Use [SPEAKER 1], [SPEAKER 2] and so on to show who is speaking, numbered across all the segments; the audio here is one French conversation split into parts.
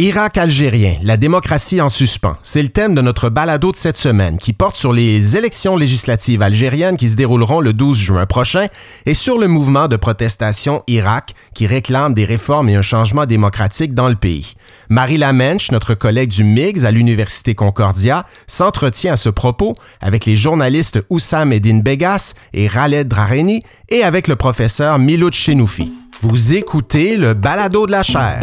[SPEAKER 1] Irak algérien, la démocratie en suspens. C'est le thème de notre balado de cette semaine qui porte sur les élections législatives algériennes qui se dérouleront le 12 juin prochain et sur le mouvement de protestation Irak qui réclame des réformes et un changement démocratique dans le pays. Marie Lamenche, notre collègue du MIGS à l'Université Concordia, s'entretient à ce propos avec les journalistes Oussam Eddin Begas et Raled Drareni et avec le professeur Miloud Chenoufi. Vous écoutez le balado de la chaire.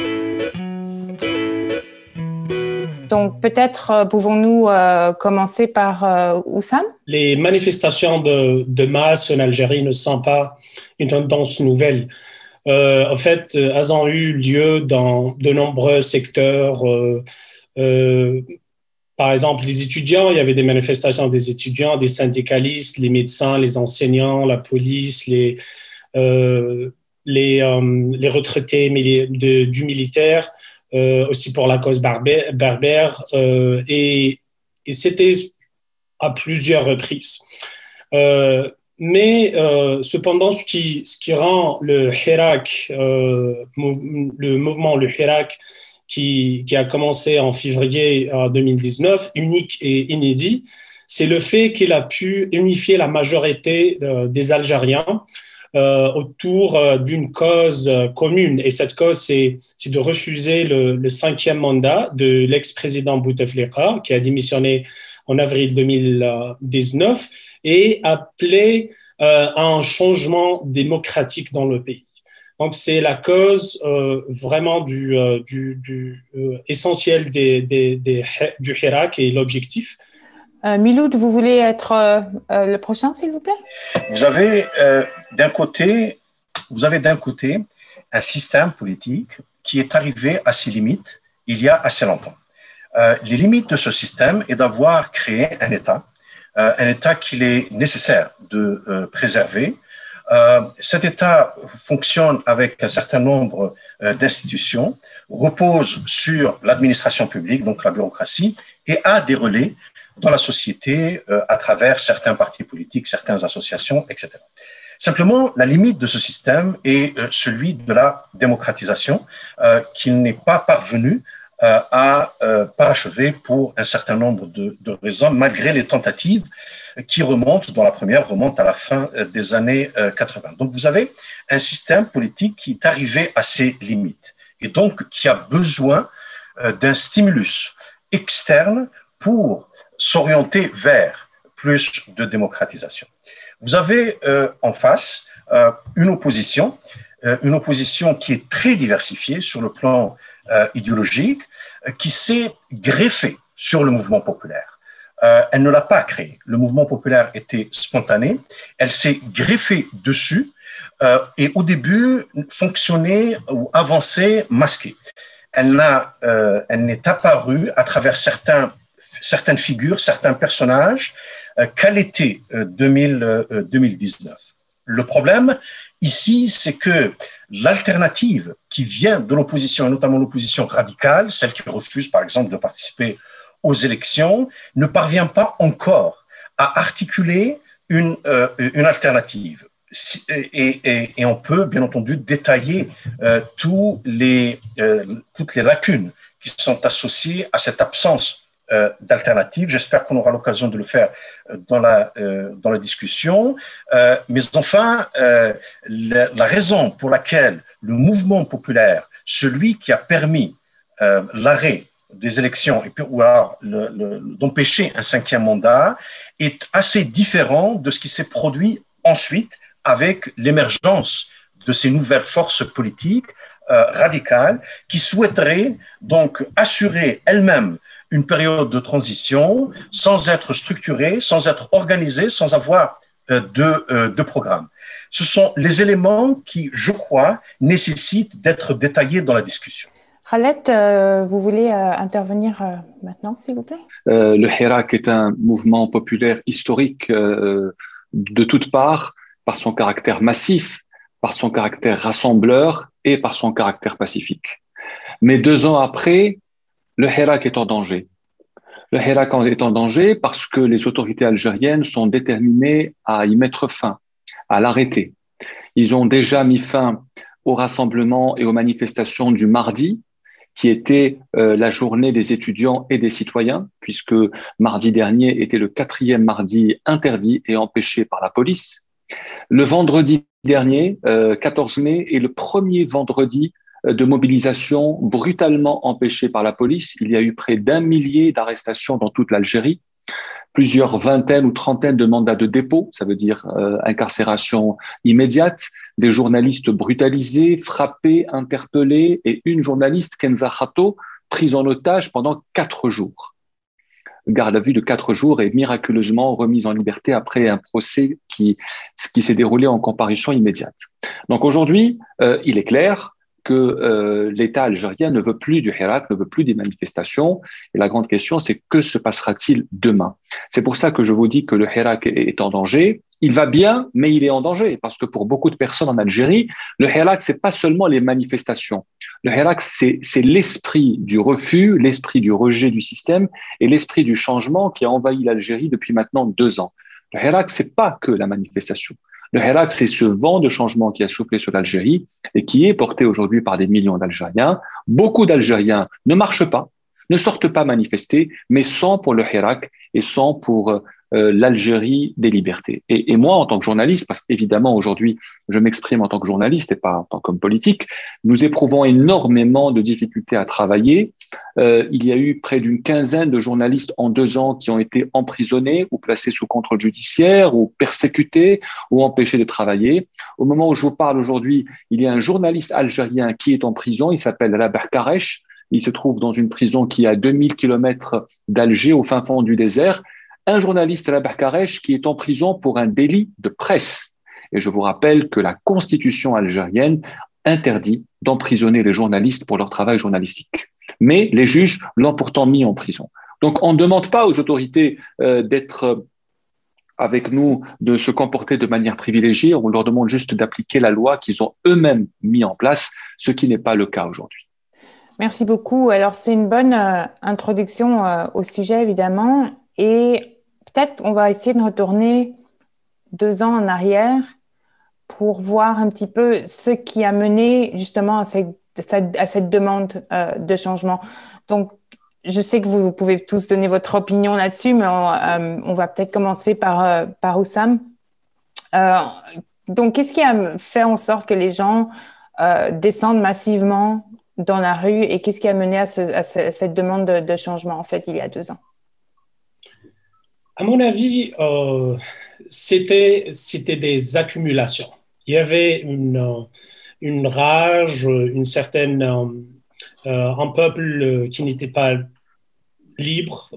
[SPEAKER 2] Donc peut-être euh, pouvons-nous euh, commencer par euh, Oussam?
[SPEAKER 3] Les manifestations de, masse en Algérie ne sont pas une tendance nouvelle. en fait, elles ont eu lieu dans de nombreux secteurs. par exemple, les étudiants, il y avait des manifestations des étudiants, des syndicalistes, les médecins, les enseignants, la police, les, les, les retraités du militaire. Euh, aussi pour la cause berbère, euh, et, c'était à plusieurs reprises. Euh, mais cependant, ce qui, rend le Hirak, le mouvement, le Hirak, qui, a commencé en février 2019, unique et inédit, c'est le fait qu'il a pu unifier la majorité des Algériens euh, autour euh, d'une cause euh, commune. Et cette cause, c'est de refuser le, cinquième mandat de l'ex-président Bouteflika, qui a démissionné en avril 2019, et appeler à un changement démocratique dans le pays. Donc, c'est la cause vraiment du, du, essentiel des, des, du Hirak et l'objectif.
[SPEAKER 2] Euh, Miloud, vous voulez être euh, euh, le prochain, s'il vous plaît?
[SPEAKER 4] Vous avez d'un côté, vous avez d'un côté un système politique qui est arrivé à ses limites il y a assez longtemps. les limites de ce système est d'avoir créé un État, un État qu'il est nécessaire de préserver. cet État fonctionne avec un certain nombre d'institutions, repose sur l'administration publique, donc la bureaucratie, et a des relais dans la société euh, à travers certains partis politiques, certaines associations, etc. Simplement, la limite de ce système est euh, celui de la démocratisation euh, qu'il n'est pas parvenu à parachever pour un certain nombre de, de, raisons, malgré les tentatives qui remontent, dont la première remonte à la fin des années 80. Donc vous avez un système politique qui est arrivé à ses limites et donc qui a besoin d'un stimulus externe pour s'orienter vers plus de démocratisation. Vous avez euh, en face euh, une opposition, euh, une opposition qui est très diversifiée sur le plan idéologique, qui s'est greffée sur le mouvement populaire. elle ne l'a pas créé. Le mouvement populaire était spontané. Elle s'est greffée dessus et au début fonctionnait ou avançait masquée. Elle, elle n'est apparue à travers certains certaines figures, certains personnages euh, qu'à l'été 2019. Le problème ici, c'est que l'alternative qui vient de l'opposition, et notamment l'opposition radicale, celle qui refuse par exemple de participer aux élections, ne parvient pas encore à articuler une, euh, alternative. Et, on peut bien entendu détailler euh, toutes les lacunes qui sont associées à cette absence euh, d'alternatives. J'espère qu'on aura l'occasion de le faire euh, dans la, euh, dans la discussion. mais enfin, la, raison pour laquelle le mouvement populaire, celui qui a permis l'arrêt des élections et puis, ou alors d'empêcher un cinquième mandat, est assez différent de ce qui s'est produit ensuite avec l'émergence de ces nouvelles forces politiques radicales qui souhaiteraient donc assurer elles-mêmes une période de transition sans être structurée, sans être organisée, sans avoir de, de programme. Ce sont les éléments qui, je crois, nécessitent d'être détaillés dans la discussion.
[SPEAKER 2] Khaled, vous voulez intervenir maintenant, s'il vous plaît?
[SPEAKER 5] Le Hirak est un mouvement populaire historique de toutes parts par son caractère massif, par son caractère rassembleur et par son caractère pacifique. Mais deux ans après, le Hirak est en danger. Le Hirak est en danger parce que les autorités algériennes sont déterminées à y mettre fin, à l'arrêter. Ils ont déjà mis fin au rassemblement et aux manifestations du mardi, qui était euh, la journée des étudiants et des citoyens, puisque mardi dernier était le quatrième mardi interdit et empêché par la police. Le vendredi dernier, 14 euh, mai, est le premier vendredi de mobilisation brutalement empêché par la police. Il y a eu près d'un millier d'arrestations dans toute l'Algérie, plusieurs vingtaines ou trentaines de mandats de dépôt, ça veut dire euh, incarcération immédiate, des journalistes brutalisés, frappés, interpellés, et une journaliste, Kenza Khato, prise en otage pendant quatre jours garde à vue de quatre jours et miraculeusement remise en liberté après un procès qui, qui s'est déroulé en comparution immédiate. Donc aujourd'hui, euh, il est clair que euh, l'État algérien ne veut plus du Hirak, ne veut plus des manifestations. Et la grande question, c'est que se passera-t-il demain? C'est pour ça que je vous dis que le Hirak est en danger. Il va bien, mais il est en danger parce que pour beaucoup de personnes en Algérie, le Hirak, c'est pas seulement les manifestations. Le Hirak, c'est l'esprit du refus, l'esprit du rejet du système et l'esprit du changement qui a envahi l'Algérie depuis maintenant deux ans. Le Hirak, c'est pas que la manifestation. Le Hirak, c'est ce vent de changement qui a soufflé sur l'Algérie et qui est porté aujourd'hui par des millions d'Algériens. Beaucoup d'Algériens ne marchent pas, ne sortent pas manifester, mais sont pour le Hirak et sont pour euh, l'Algérie des libertés. Et, et, moi, en tant que journaliste, parce qu'évidemment aujourd'hui je m'exprime en tant que journaliste et pas en tant que politique, nous éprouvons énormément de difficultés à travailler. Euh, il y a eu près d'une quinzaine de journalistes en deux ans qui ont été emprisonnés ou placés sous contrôle judiciaire ou persécutés ou empêchés de travailler. Au moment où je vous parle aujourd'hui, il y a un journaliste algérien qui est en prison. Il s'appelle Rabah Karesh. Il se trouve dans une prison qui est à 2000 kilomètres d'Alger, au fin fond du désert un journaliste à la Barcarèche qui est en prison pour un délit de presse. Et je vous rappelle que la constitution algérienne interdit d'emprisonner les journalistes pour leur travail journalistique. Mais les juges l'ont pourtant mis en prison. Donc on ne demande pas aux autorités euh, d'être avec nous, de se comporter de manière privilégiée, on leur demande juste d'appliquer la loi qu'ils ont eux-mêmes mis en place, ce qui n'est pas le cas aujourd'hui.
[SPEAKER 2] Merci beaucoup. Alors c'est une bonne euh, introduction euh, au sujet, évidemment. Et peut-être on va essayer de retourner deux ans en arrière pour voir un petit peu ce qui a mené justement à cette, à cette demande euh, de changement. Donc, je sais que vous, pouvez tous donner votre opinion là-dessus, mais on, euh, va peut-être commencer par, euh, par Oussam. donc, qu'est-ce qui a fait en sorte que les gens descendent massivement dans la rue et qu'est-ce qui a mené à, cette demande de changement, en fait, il y a deux ans?
[SPEAKER 3] À mon avis, euh, c'était des accumulations. Il y avait une, euh, une rage, une certaine, euh, un peuple qui n'était pas libre,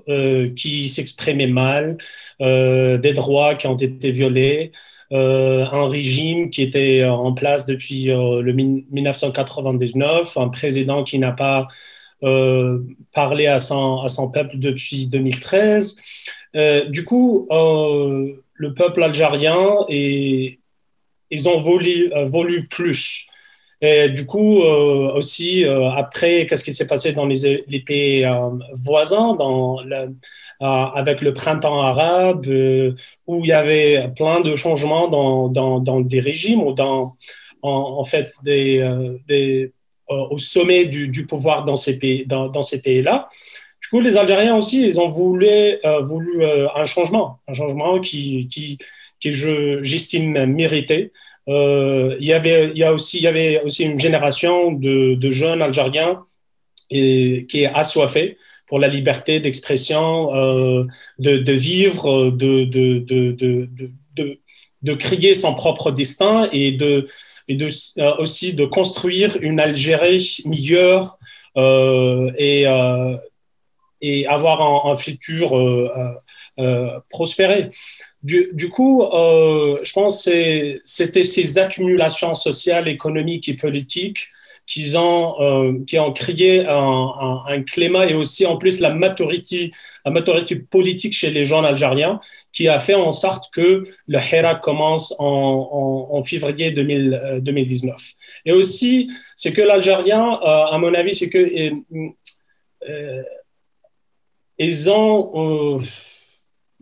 [SPEAKER 3] qui s'exprimait mal, des droits qui ont été violés, un régime qui était en place depuis le 1999, un président qui n'a pas parlé à son, à son peuple depuis 2013. Euh, du coup, euh, le peuple algérien, et, ils ont voulu, euh, plus. Et du coup, aussi, après, qu'est-ce qui s'est passé dans les, pays voisins, dans avec le printemps arabe, où il y avait plein de changements dans, dans, des régimes ou dans, en, fait, au sommet du, pouvoir dans ces pays, dans ces pays-là les Algériens aussi, ils ont voulu, euh, euh, un changement, un changement qui, qui, qui j'estime mérité. Euh, il, y avait, il, y a aussi, il y avait aussi une génération de, de jeunes Algériens qui est assoiffée pour la liberté d'expression, de, de, vivre, de, de, de, créer son propre destin et, de, et de, aussi de construire une Algérie meilleure et et avoir un, futur euh, euh, euh, prospéré. du, coup, euh, je pense que c'était ces accumulations sociales, économiques et politiques qui ont, qui ont créé un, climat et aussi en plus la maturité, la maturité politique chez les gens algériens qui a fait en sorte que le Hira commence en, février 2019. Euh, et aussi, c'est que l'Algérien, à mon avis, c'est que ils ont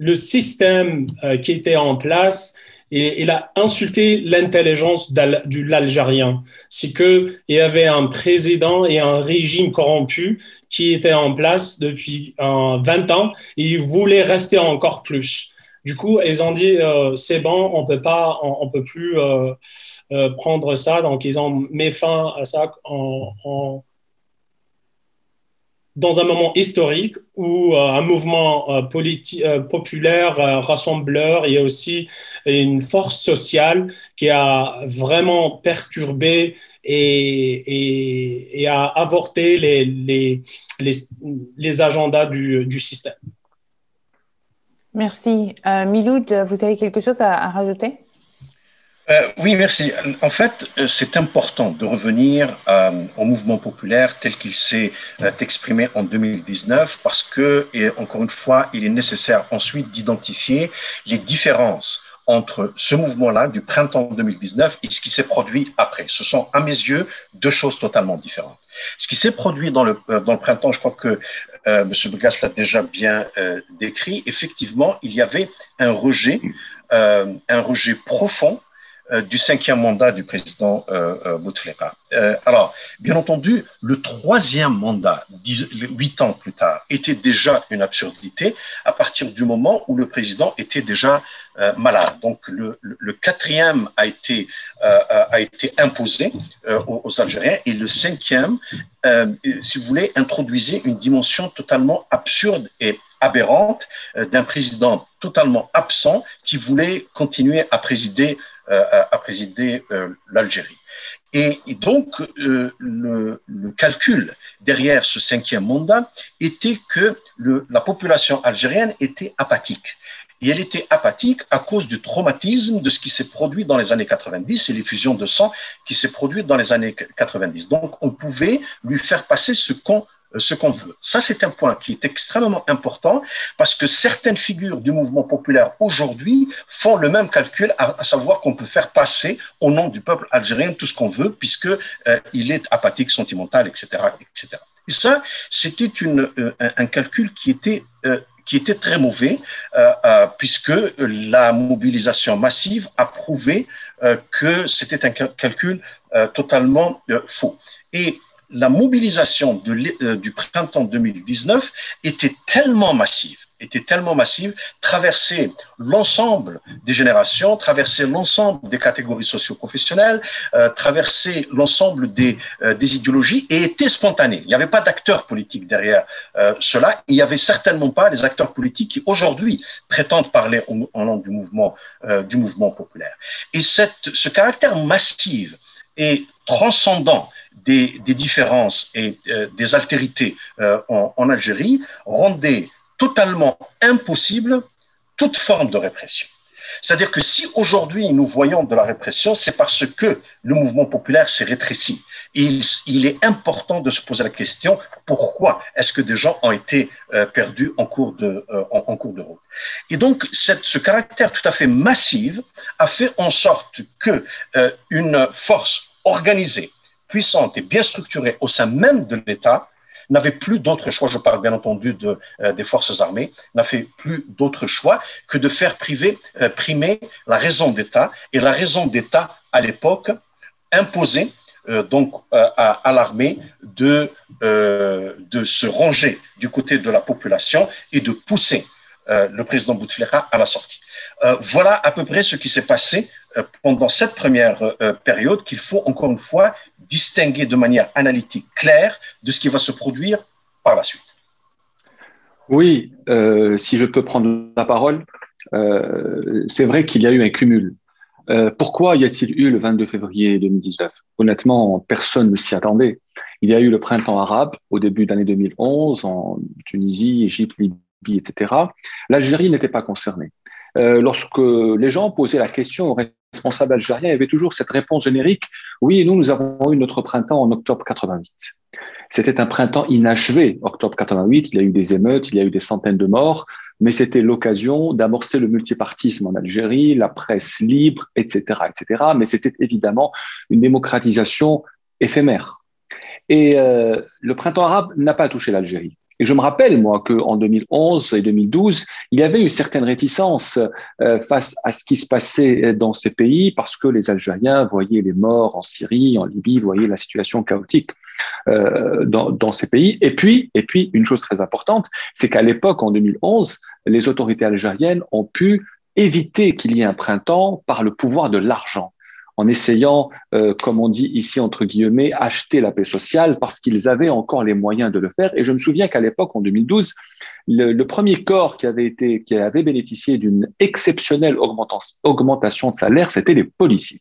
[SPEAKER 3] le système euh, qui était en place et il a insulté l'intelligence de l'Algérien. C'est qu'il y avait un président et un régime corrompu qui était en place depuis 20 euh, ans et ils voulaient rester encore plus. Du coup, ils ont dit euh, c'est bon, on peut pas, on, peut plus prendre ça. Donc, ils ont mis fin à ça en dans un moment historique où euh, un mouvement euh, euh, populaire, rassembleur, et aussi une force sociale qui a vraiment perturbé et, a avorté les, agendas du, système.
[SPEAKER 2] Merci. Miloud, vous avez quelque chose à rajouter?
[SPEAKER 4] Euh, oui, merci. En fait, euh, c'est important de revenir euh, au mouvement populaire tel qu'il s'est exprimé en 2019 parce que, encore une fois, il est nécessaire ensuite d'identifier les différences entre ce mouvement-là du printemps 2019 et ce qui s'est produit après. Ce sont, à mes yeux, deux choses totalement différentes. Ce qui s'est produit dans le, dans le printemps, je crois que M. Begas l'a déjà bien décrit, effectivement, il y avait un rejet, un rejet profond du cinquième mandat du président euh, euh Bouteflika. Euh, alors, bien entendu, le troisième mandat, huit ans plus tard, était déjà une absurdité à partir du moment où le président était déjà malade. Donc, le, quatrième a été, a été imposé aux, aux, Algériens et le cinquième, si vous voulez, introduisait une dimension totalement absurde et aberrante d'un président totalement absent qui voulait continuer à présider euh, à, présider euh, l'Algérie. Et, donc, euh, le, calcul derrière ce cinquième mandat était que la population algérienne était apathique. Et elle était apathique à cause du traumatisme de ce qui s'est produit dans les années 90 et l'effusion de sang qui s'est produite dans les années 90. Donc, on pouvait lui faire passer ce qu'on euh, ce qu'on veut. Ça, c'est un point qui est extrêmement important parce que certaines figures du mouvement populaire aujourd'hui font le même calcul, à, savoir qu'on peut faire passer au nom du peuple algérien tout ce qu'on veut puisque euh, il est apathique, sentimental, etc., etc. Et ça, c'était euh, un calcul qui était qui était très mauvais, puisque la mobilisation massive a prouvé que c'était un calcul totalement faux. Et la mobilisation euh, du printemps 2019 était tellement massive, était tellement massive, traversait l'ensemble des générations, traversait l'ensemble des catégories socio-professionnelles, euh, traversait l'ensemble des, euh, des, idéologies et était spontanée. Il n'y avait pas d'acteurs politiques derrière cela. Il n'y avait certainement pas les acteurs politiques qui aujourd'hui prétendent parler au, nom du mouvement, du mouvement populaire. Et cette, ce caractère massif et transcendant des, différences et euh, des altérités euh, en, Algérie rendait totalement impossible toute forme de répression. C'est-à-dire que si aujourd'hui nous voyons de la répression, c'est parce que le mouvement populaire s'est rétréci. Il, est important de se poser la question pourquoi est-ce que des gens ont été euh, perdus en cours de, route? Et donc ce caractère tout à fait massif a fait en sorte que une force organisée, puissante et bien structurée au sein même de l'État n'avait plus d'autre choix, je parle bien entendu de, euh, des forces armées, n'a fait plus d'autre choix que de faire euh, primer la raison d'État. Et la raison d'État, à l'époque, imposait euh, donc à, à l'armée de, de se ranger du côté de la population et de pousser le président Bouteflika à la sortie. voilà à peu près ce qui s'est passé pendant cette première euh, période qu'il faut encore une fois distinguer de manière analytique claire de ce qui va se produire par la suite.
[SPEAKER 5] Oui, euh, si je peux prendre la parole, c'est vrai qu'il y a eu un cumul. pourquoi y a-t-il eu le 22 février 2019 Honnêtement, personne ne s'y attendait. Il y a eu le printemps arabe au début de l'année 2011 en Tunisie, Égypte, Libye, etc. L'Algérie n'était pas concernée. lorsque les gens posaient la question aux responsables algériens, avait toujours cette réponse générique oui, nous, nous avons eu notre printemps en octobre 88. C'était un printemps inachevé, octobre 88. Il y a eu des émeutes, il y a eu des centaines de morts, mais c'était l'occasion d'amorcer le multipartisme en Algérie, la presse libre, etc., etc. Mais c'était évidemment une démocratisation éphémère. Et euh, le printemps arabe n'a pas touché l'Algérie. Et je me rappelle, moi, qu'en 2011 et 2012, il y avait une certaine réticence euh, face à ce qui se passait dans ces pays parce que les Algériens voyaient les morts en Syrie, en Libye, voyaient la situation chaotique euh, dans, dans, ces pays. Et puis, et puis, une chose très importante, c'est qu'à l'époque, en 2011, les autorités algériennes ont pu éviter qu'il y ait un printemps par le pouvoir de l'argent en essayant, euh, comme on dit ici entre guillemets, acheter la paix sociale parce qu'ils avaient encore les moyens de le faire. Et je me souviens qu'à l'époque, en 2012, le, premier corps qui avait qui avait bénéficié d'une exceptionnelle augmentation de salaire, c'était les policiers.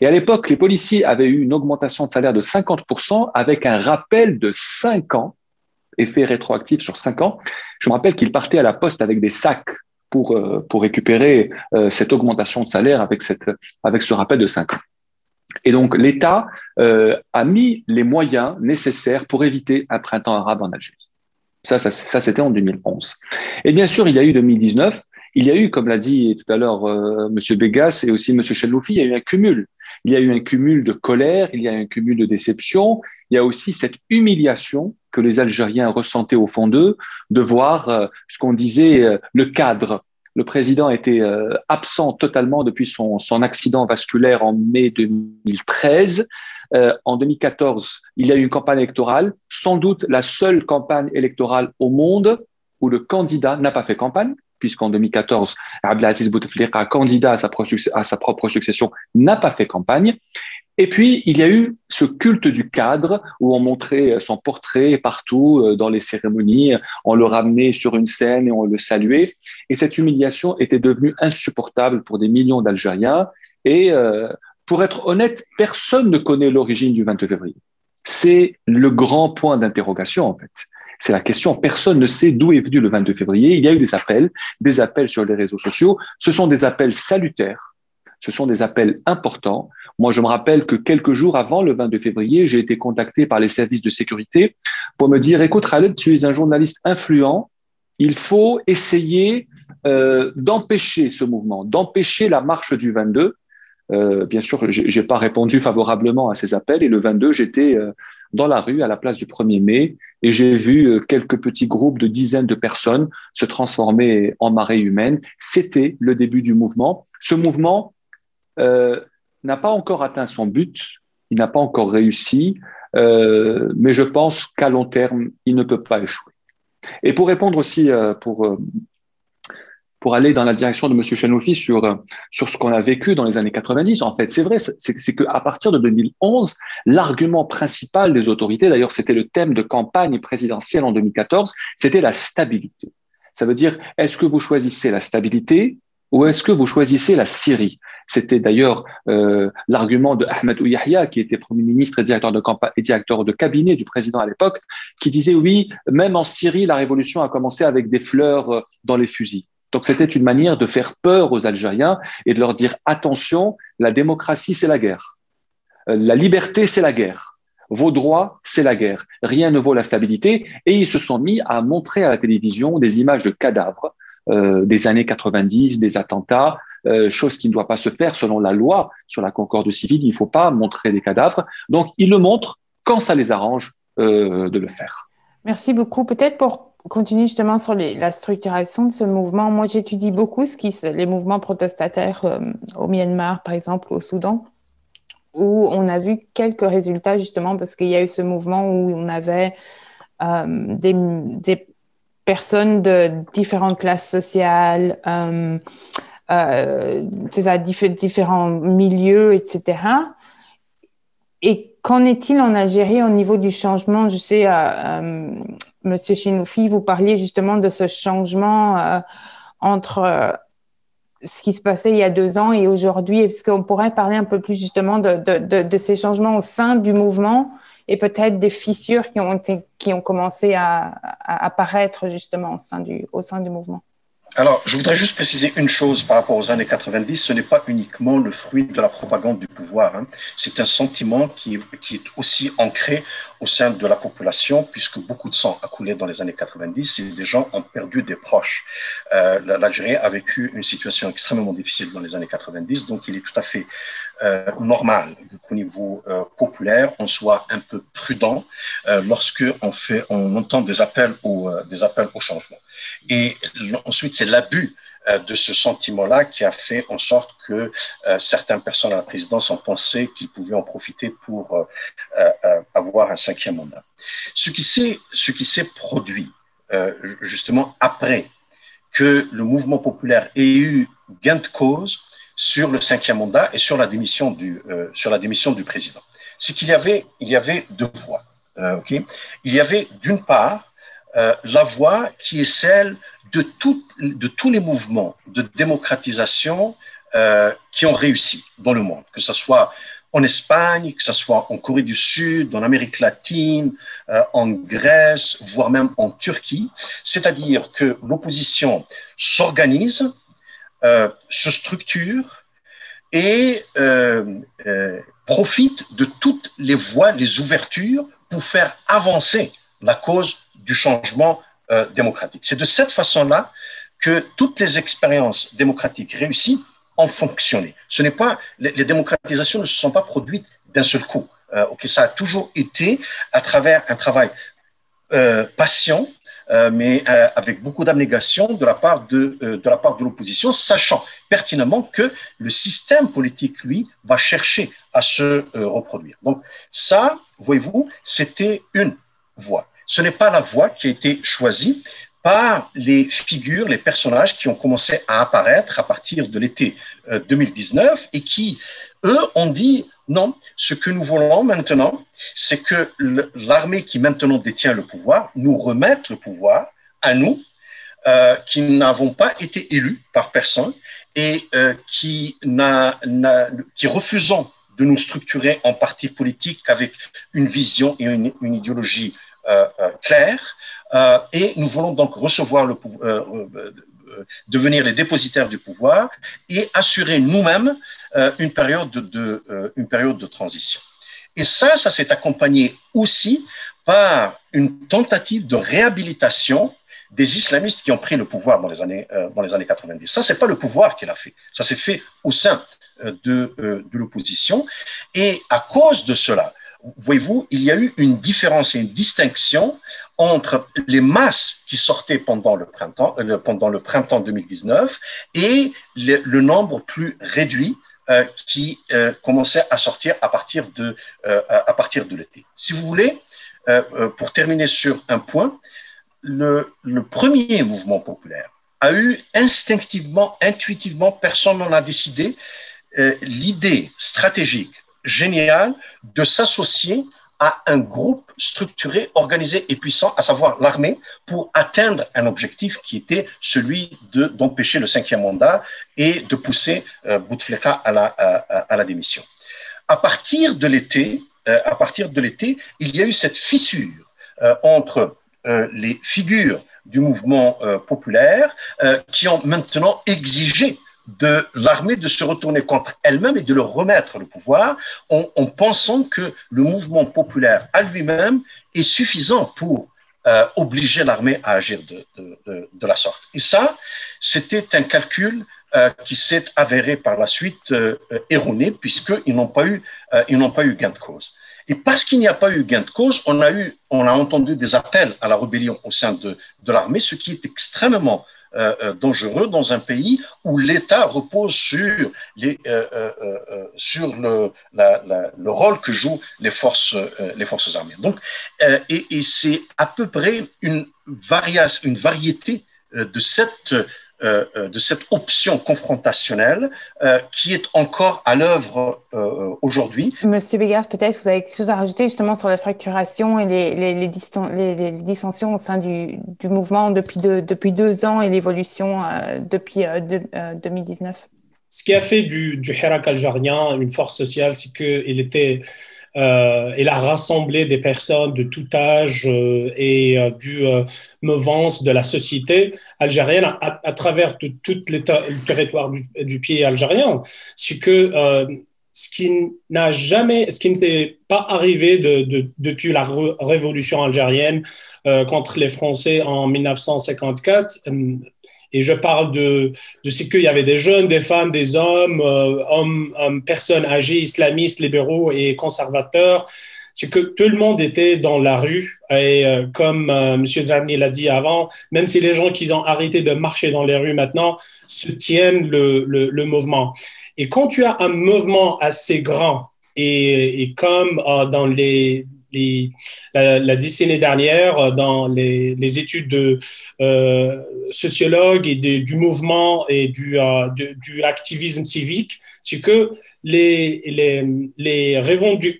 [SPEAKER 5] Et à l'époque, les policiers avaient eu une augmentation de salaire de 50% avec un rappel de 5 ans, effet rétroactif sur 5 ans. Je me rappelle qu'ils partaient à la poste avec des sacs pour, euh, pour récupérer euh, cette augmentation de salaire avec, cette, avec ce rappel de 5 ans. Et donc, l'État euh, a mis les moyens nécessaires pour éviter un printemps arabe en Algérie. Ça, ça, c'était en 2011. Et bien sûr, il y a eu 2019. Il y a eu, comme l'a dit tout à l'heure euh, M. Begas et aussi M. Cheloufi, il y a eu un cumul. Il y a eu un cumul de colère, il y a eu un cumul de déception, il y a aussi cette humiliation que les Algériens ressentaient au fond d'eux de voir euh, ce qu'on disait euh, le cadre. Le président était euh, absent totalement depuis son, son accident vasculaire en mai 2013. en 2014, il y a eu une campagne électorale, sans doute la seule campagne électorale au monde où le candidat n'a pas fait campagne, puisqu'en 2014, Abdelaziz Bouteflika, candidat à sa, à sa propre succession, n'a pas fait campagne. Et puis, il y a eu ce culte du cadre où on montrait son portrait partout euh, dans les cérémonies, on le ramenait sur une scène et on le saluait. Et cette humiliation était devenue insupportable pour des millions d'Algériens. Et euh, pour être honnête, personne ne connaît l'origine du 22 février. C'est le grand point d'interrogation, en fait. C'est la question. Personne ne sait d'où est venu le 22 février. Il y a eu des appels, des appels sur les réseaux sociaux. Ce sont des appels salutaires. Ce sont des appels importants. Moi, je me rappelle que quelques jours avant le 22 février, j'ai été contacté par les services de sécurité pour me dire, écoute, Khaled, tu es un journaliste influent, il faut essayer euh, d'empêcher ce mouvement, d'empêcher la marche du 22. Euh, bien sûr, j'ai pas répondu favorablement à ces appels et le 22, j'étais euh, dans la rue à la place du 1er mai et j'ai vu euh, quelques petits groupes de dizaines de personnes se transformer en marée humaine. C'était le début du mouvement. Ce mouvement, euh, n'a pas encore atteint son but, il n'a pas encore réussi, euh, mais je pense qu'à long terme, il ne peut pas échouer. Et pour répondre aussi, pour, pour aller dans la direction de M. Chenoufi sur, sur ce qu'on a vécu dans les années 90, en fait, c'est vrai, c'est qu'à partir de 2011, l'argument principal des autorités, d'ailleurs c'était le thème de campagne présidentielle en 2014, c'était la stabilité. Ça veut dire, est-ce que vous choisissez la stabilité ou est-ce que vous choisissez la Syrie? C'était d'ailleurs euh, l'argument de Ahmed Ouyahia, qui était Premier ministre et directeur de, et directeur de cabinet du président à l'époque, qui disait oui, même en Syrie, la révolution a commencé avec des fleurs euh, dans les fusils. Donc c'était une manière de faire peur aux Algériens et de leur dire attention, la démocratie, c'est la guerre. Euh, la liberté, c'est la guerre. Vos droits, c'est la guerre. Rien ne vaut la stabilité. Et ils se sont mis à montrer à la télévision des images de cadavres euh, des années 90, des attentats, euh, chose qui ne doit pas se faire selon la loi sur la concorde civile. Il ne faut pas montrer des cadavres. Donc, ils le montrent quand ça les arrange de le faire.
[SPEAKER 2] Merci beaucoup. Peut-être pour continuer justement sur la structuration de ce mouvement, moi j'étudie beaucoup les mouvements protestataires euh, au Myanmar, par exemple, au Soudan, où on a vu quelques résultats justement parce qu'il y a eu ce mouvement où on avait des, des, personnes de différentes classes sociales, euh, à différents milieux, etc. Et qu'en est-il en Algérie au niveau du changement? Je sais, euh, euh, Monsieur Chinoufi, vous parliez justement de ce changement euh, entre ce qui se passait il y a deux ans et aujourd'hui. Est-ce qu'on pourrait parler un peu plus justement de, de, de, ces changements au sein du mouvement et peut-être des fissures qui ont, qui ont commencé à, à apparaître justement au sein du, au sein du mouvement?
[SPEAKER 4] Alors, je voudrais juste préciser une chose par rapport aux années 90. Ce n'est pas uniquement le fruit de la propagande du pouvoir. Hein. C'est un sentiment qui, qui, est aussi ancré au sein de la population, puisque beaucoup de sang a coulé dans les années 90 et des gens ont perdu des proches. Euh, L'Algérie a vécu une situation extrêmement difficile dans les années 90, donc il est tout à fait euh, normal qu'au niveau euh, populaire, on soit un peu prudent euh, lorsque on fait, on entend des appels au, euh, des appels au changement. Et ensuite, c'est l'abus euh, de ce sentiment-là qui a fait en sorte que certaines personnes à la présidence ont pensé qu'ils pouvaient en profiter pour avoir un cinquième mandat. Ce qui s'est, ce qui s'est produit justement après que le mouvement populaire ait eu gain de cause sur le cinquième mandat et sur la démission du, sur la démission du président, c'est qu'il y avait, il y avait deux voies. Okay il y avait d'une part la voie qui est celle de, tout, de tous les mouvements de démocratisation euh, qui ont réussi dans le monde, que ce soit en Espagne, que ce soit en Corée du Sud, en Amérique latine, euh, en Grèce, voire même en Turquie. C'est-à-dire que l'opposition s'organise, euh, se structure et euh, euh, profite de toutes les voies, les ouvertures pour faire avancer la cause du changement euh, démocratique. C'est de cette façon-là que toutes les expériences démocratiques réussies ont fonctionné. Ce n'est pas les, démocratisations ne se sont pas produites d'un seul coup. Euh, ça a toujours été à travers un travail euh, patient, euh, mais euh, avec beaucoup d'abnégation de la part de, de la part de l'opposition, sachant pertinemment que le système politique, lui, va chercher à se reproduire. Donc ça, voyez-vous, c'était une voie ce n'est pas la voie qui a été choisie par les figures, les personnages qui ont commencé à apparaître à partir de l'été 2019 euh, et qui, eux, ont dit non, ce que nous voulons maintenant, c'est que l'armée qui maintenant détient le pouvoir nous remette le pouvoir à nous, euh, qui n'avons pas été élus par personne et euh, qui, refusons de nous structurer en parti politique avec une vision et une, idéologie euh, euh, clair. Euh, et nous voulons donc recevoir le pouvoir, devenir les dépositaires du pouvoir et assurer nous-mêmes une, période de, une période de transition. Et ça, ça s'est accompagné aussi par une tentative de réhabilitation des islamistes qui ont pris le pouvoir dans les années, dans les années 90. Ça, c'est pas le pouvoir qui l'a fait. Ça s'est fait au sein de, de l'opposition. Et à cause de cela, voyez-vous, il y a eu une différence et une distinction entre les masses qui sortaient pendant le printemps, euh, pendant le printemps 2019 et le nombre plus réduit euh, qui euh, commençait à sortir à partir de, euh, à partir de l'été. Si vous voulez, pour terminer sur un point, le, le premier mouvement populaire a eu instinctivement, intuitivement, personne n'en a décidé, l'idée stratégique génial de s'associer à un groupe structuré, organisé et puissant, à savoir l'armée, pour atteindre un objectif qui était celui de, d'empêcher le cinquième mandat et de pousser euh, Bouteflika à la, démission. À partir de l'été, euh, à partir de l'été, il y a eu cette fissure euh, entre les figures du mouvement populaire qui ont maintenant exigé de l'armée de se retourner contre elle-même et de leur remettre le pouvoir en, en pensant que le mouvement populaire à lui-même est suffisant pour euh, obliger l'armée à agir de, de, la sorte. Et ça, c'était un calcul euh, qui s'est avéré par la suite euh, erroné puisqu'ils n'ont pas eu, euh, ils pas eu gain de cause. Et parce qu'il n'y a pas eu gain de cause, on a eu, on a entendu des appels à la rébellion au sein de l'armée, ce qui est extrêmement euh, euh, dangereux dans un pays où l'État repose sur, euh, sur le, le, rôle que jouent les forces, les forces armées. Donc, et, et c'est à peu près une, variation, une variété de cette de cette option confrontationnelle euh, qui est encore à l'œuvre euh, aujourd'hui.
[SPEAKER 2] Monsieur Bégas, peut-être vous avez quelque chose à rajouter justement sur la fracturation et les, les, les, diston- les dissensions au sein du, du mouvement depuis, de, depuis deux ans et l'évolution euh, depuis de, 2019
[SPEAKER 3] Ce qui a fait du, du Hirak algérien une force sociale, c'est qu'il était euh, elle a rassemblé des personnes de tout âge euh, et euh, du mouvance de la société algérienne à, travers tout le, territoire du, du, pied algérien. C'est que ce qui n'a jamais, ce qui n'était pas arrivé de, depuis la révolution algérienne contre les Français en 1954. Et je parle de, de ce qu'il y avait des jeunes, des femmes, des hommes, hommes, personnes âgées, islamistes, libéraux et conservateurs. C'est que tout le monde était dans la rue et comme M. Dragni l'a dit avant, même si les gens qui ont arrêté de marcher dans les rues maintenant soutiennent le, le, mouvement. Et quand tu as un mouvement assez grand, et, comme euh, dans les, la, décennie dernière, euh, dans les, études de euh, sociologues et du mouvement et du, du activisme civique, c'est que les, les, les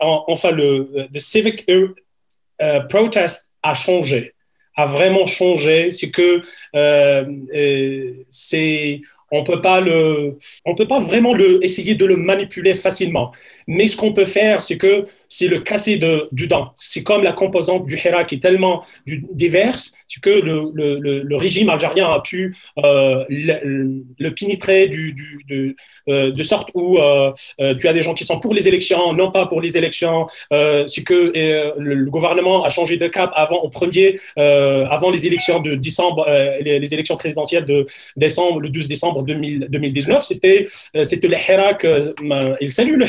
[SPEAKER 3] enfin, le, civic protest a changé, a vraiment changé. C'est que c'est on peut pas le, on peut pas vraiment le, essayer de le manipuler facilement. Mais ce qu'on peut faire, c'est que c'est le casser de, du dent. C'est comme la composante du Hera qui est tellement diverse, c'est que le, le, le, régime algérien a pu euh, le, pénétrer du, du, de, euh, sorte où euh, tu as des gens qui sont pour les élections, non pas pour les élections. c'est que le, gouvernement a changé de cap avant, au premier, avant les élections de décembre, les, élections présidentielles de décembre, le 12 décembre 2019. C'était c'était le Hirak. il salue le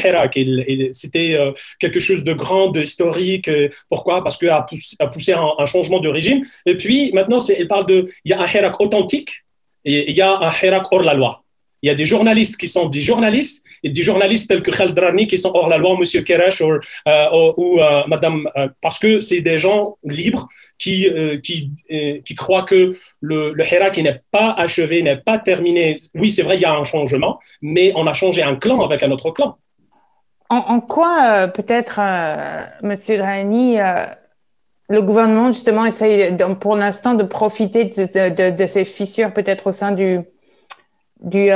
[SPEAKER 3] C'était quelque chose de grand, de historique. Euh, pourquoi? Parce qu'elle a poussé, un, changement de régime. Et puis maintenant, parle de, il y a un Hirak authentique et il y a un Hirak hors la loi. Il y a des journalistes qui sont des journalistes et des journalistes tels que Khaldrani qui sont hors la loi, Monsieur Keresh ou, euh, ou euh, Madame, parce que c'est des gens libres qui croient que le, le Hirak n'est pas achevé, n'est pas terminé. Oui, c'est vrai, il y a un changement, mais on a changé un clan avec un autre clan.
[SPEAKER 2] En, quoi, euh, peut-être, euh, Monsieur Drani, euh, le gouvernement, justement, essaye pour l'instant de profiter de, ces fissures, peut-être au sein du, du,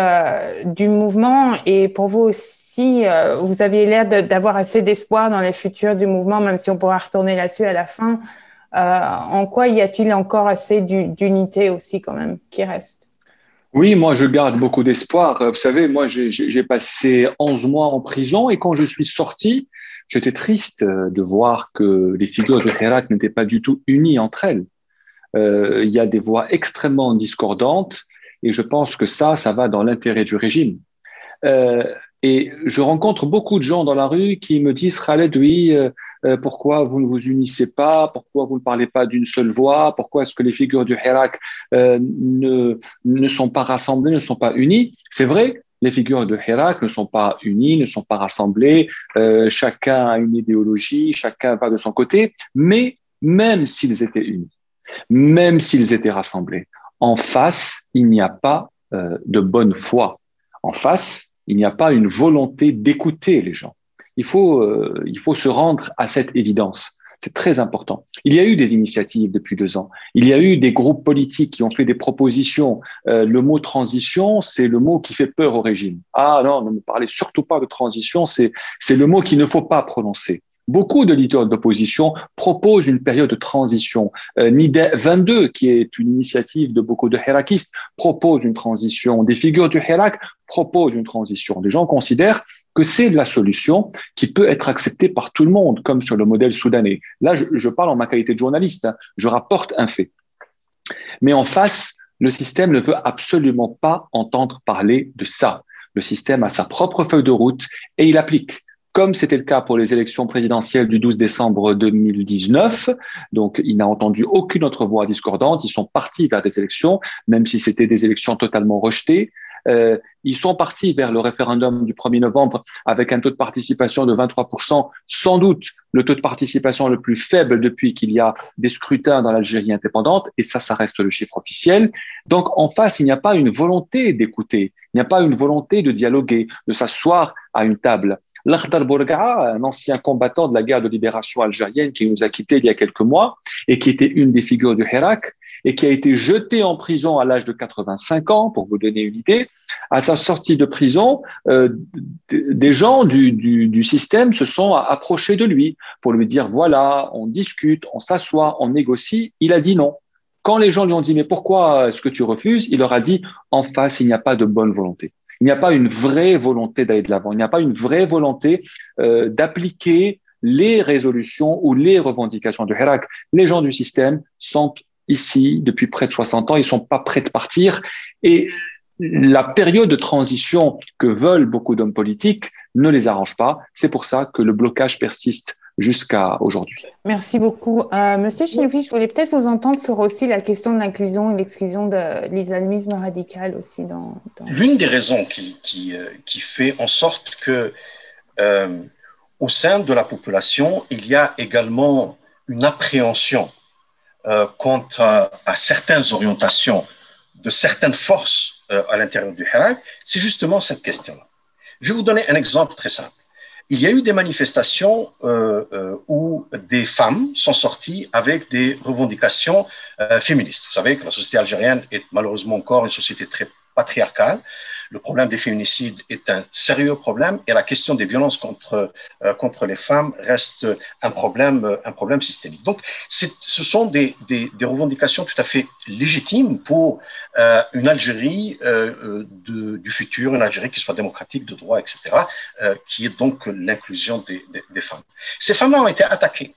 [SPEAKER 2] du, mouvement? Et pour vous aussi, vous aviez l'air d'avoir assez d'espoir dans les futurs du mouvement, même si on pourra retourner là-dessus à la fin. en quoi y a-t-il encore assez d'unité aussi, quand même, qui reste?
[SPEAKER 5] Oui, moi, je garde beaucoup d'espoir. Vous savez, moi, j'ai passé 11 mois en prison et quand je suis sorti, j'étais triste euh, de voir que les figures de Herat n'étaient pas du tout unies entre elles. Euh, il y a des voix extrêmement discordantes et je pense que ça, ça va dans l'intérêt du régime. Euh, et je rencontre beaucoup de gens dans la rue qui me disent Khaled, oui, euh, euh, pourquoi vous ne vous unissez pas? Pourquoi vous ne parlez pas d'une seule voix? Pourquoi est-ce que les figures du Hirak euh, ne, sont pas rassemblées, ne sont pas unies? C'est vrai, les figures de Hirak ne sont pas unies, ne sont pas rassemblées, chacun a une idéologie, chacun va de son côté, mais même s'ils étaient unis, même s'ils étaient rassemblés, en face, il n'y a pas de bonne foi. En face, il n'y a pas une volonté d'écouter les gens. Il faut, euh, il faut se rendre à cette évidence. C'est très important. Il y a eu des initiatives depuis deux ans. Il y a eu des groupes politiques qui ont fait des propositions. Euh, le mot transition, c'est le mot qui fait peur au régime. Ah non, ne me parlez surtout pas de transition, c'est le mot qu'il ne faut pas prononcer. Beaucoup de leaders d'opposition proposent une période de transition. Euh, NIDE 22, qui est une initiative de beaucoup de Hirakistes, propose une transition. Des figures du Hirak proposent une transition. Les gens considèrent que c'est la solution qui peut être acceptée par tout le monde, comme sur le modèle soudanais. Là, je, parle en ma qualité de journaliste, hein. je rapporte un fait. Mais en face, le système ne veut absolument pas entendre parler de ça. Le système a sa propre feuille de route et il applique comme c'était le cas pour les élections présidentielles du 12 décembre 2019. Donc, il n'a entendu aucune autre voix discordante. Ils sont partis vers des élections, même si c'était des élections totalement rejetées. Euh, ils sont partis vers le référendum du 1er novembre avec un taux de participation de 23%, sans doute le taux de participation le plus faible depuis qu'il y a des scrutins dans l'Algérie indépendante, et ça, ça reste le chiffre officiel. Donc, en face, il n'y a pas une volonté d'écouter, il n'y a pas une volonté de dialoguer, de s'asseoir à une table. L'Akhdar Bourga'a, un ancien combattant de la guerre de libération algérienne qui nous a quittés il y a quelques mois et qui était une des figures du Hirak, et qui a été jeté en prison à l'âge de 85 ans, pour vous donner une idée. À sa sortie de prison, euh, des gens du, du, du, système se sont approchés de lui pour lui dire, voilà, on discute, on s'assoit, on négocie. Il a dit non. Quand les gens lui ont dit, mais pourquoi est-ce que tu refuses? Il leur a dit, en face, il n'y a pas de bonne volonté. Il n'y a pas une vraie volonté d'aller de l'avant. Il n'y a pas une vraie volonté euh, d'appliquer les résolutions ou les revendications de Hirak. Les gens du système sont ici depuis près de 60 ans. Ils sont pas prêts de partir. Et la période de transition que veulent beaucoup d'hommes politiques ne les arrange pas. C'est pour ça que le blocage persiste jusqu'à aujourd'hui.
[SPEAKER 2] Merci beaucoup. Euh, Monsieur Chinoufi, je voulais peut-être vous entendre sur aussi la question de l'inclusion et l'exclusion de l'islamisme radical aussi. Dans,
[SPEAKER 4] L'une des raisons qui, qui, euh, qui, fait en sorte que euh, au sein de la population, il y a également une appréhension euh, quant à, certaines orientations de certaines forces euh, à l'intérieur du Hirak, c'est justement cette question-là. Je vais vous donner un exemple très simple il y a eu des manifestations euh, euh, où des femmes sont sorties avec des revendications féministes. Vous savez que la société algérienne est malheureusement encore une société très patriarcale. Le problème des féminicides est un sérieux problème et la question des violences contre, euh, contre les femmes reste un problème, un problème systémique. Donc, ce sont des, des, revendications tout à fait légitimes pour euh, une Algérie euh, du futur, une Algérie qui soit démocratique, de droit, etc., euh, qui est donc l'inclusion des, des, femmes. Ces femmes-là ont été attaquées.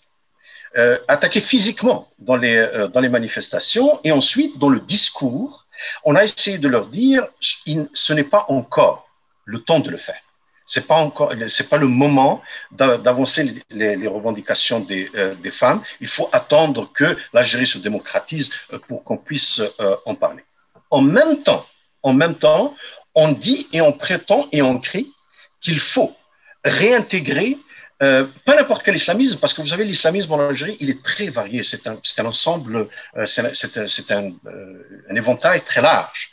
[SPEAKER 4] attaquées physiquement dans les, dans les manifestations et ensuite dans le discours on a essayé de leur dire, ce n'est pas encore le temps de le faire. C'est pas encore, c'est pas le moment d'avancer les, revendications euh, des, femmes. Il faut attendre que l'Algérie se démocratise euh, pour qu'on puisse euh, en parler. En même temps, en même temps, on dit et on prétend et on crie qu'il faut réintégrer euh, pas n'importe quel islamisme, parce que vous savez, l'islamisme en Algérie, il est très varié. C'est un, un, ensemble, euh, c'est un, euh, un, éventail très large.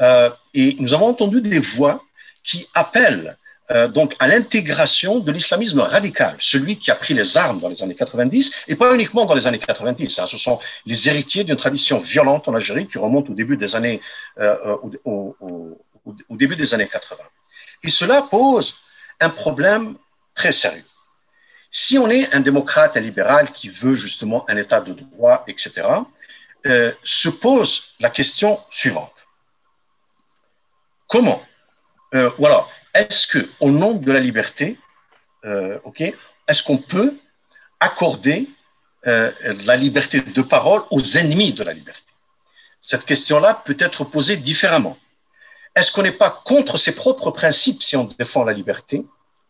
[SPEAKER 4] Euh, et nous avons entendu des voix qui appellent euh, donc à l'intégration de l'islamisme radical, celui qui a pris les armes dans les années 90, et pas uniquement dans les années 90. Hein, ce sont les héritiers d'une tradition violente en Algérie qui remonte au début des années, au, au, au, au début des années 80. Et cela pose un problème très sérieux. Si on est un démocrate, un libéral qui veut justement un état de droit, etc., euh, se pose la question suivante. Comment euh, Voilà. Est-ce que, au nom de la liberté, euh, est-ce qu'on peut accorder euh, la liberté de parole aux ennemis de la liberté? Cette question-là peut être posée différemment. Est-ce qu'on n'est pas contre ses propres principes si on défend la liberté?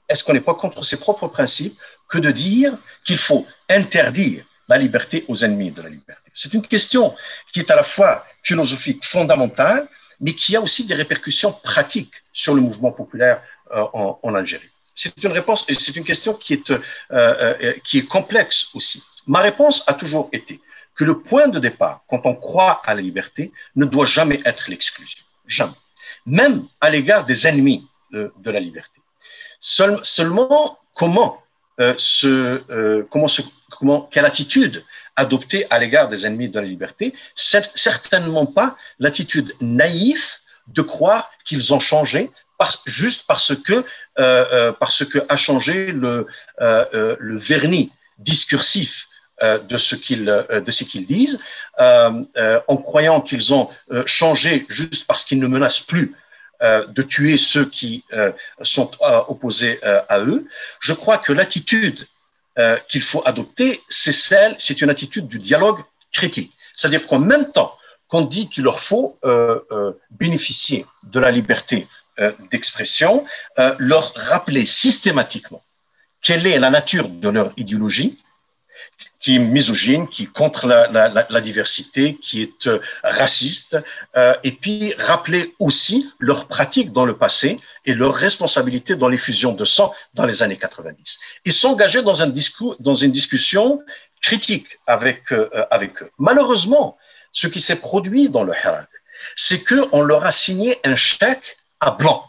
[SPEAKER 4] Est-ce qu'on n'est pas contre ses propres principes que de dire qu'il faut interdire la liberté aux ennemis de la liberté? C'est une question qui est à la fois philosophique fondamentale, mais qui a aussi des répercussions pratiques sur le mouvement populaire euh, en, Algérie. C'est une réponse, c'est une question qui est, euh, euh, qui est complexe aussi. Ma réponse a toujours été que le point de départ, quand on croit à la liberté, ne doit jamais être l'exclusion. Jamais. Même à l'égard des ennemis de la liberté seulement, comment, euh, euh, comment, quelle attitude adopter à l'égard des ennemis de la liberté. Certainement pas l'attitude naïve de croire qu'ils ont changé juste parce que, euh, parce que a changé le, vernis discursif de ce qu'ils de ce qu'ils disent, en croyant qu'ils ont changé juste parce qu'ils ne menacent plus de tuer ceux qui euh, sont euh, opposés à eux. Je crois que l'attitude qu'il faut adopter, c'est celle, c'est une attitude du dialogue critique. C'est-à-dire qu'en même temps qu'on dit qu'il leur faut bénéficier de la liberté d'expression, leur rappeler systématiquement quelle est la nature de leur idéologie, qui est misogyne, qui est contre la, la, diversité, qui est euh, raciste, euh, et puis rappeler aussi leurs pratiques dans le passé et leurs responsabilités dans les fusions de sang dans les années 90. Et s'engager dans un dans une discussion critique avec euh, avec eux. Malheureusement, ce qui s'est produit dans le Hirak, c'est que on leur a signé un chèque à blanc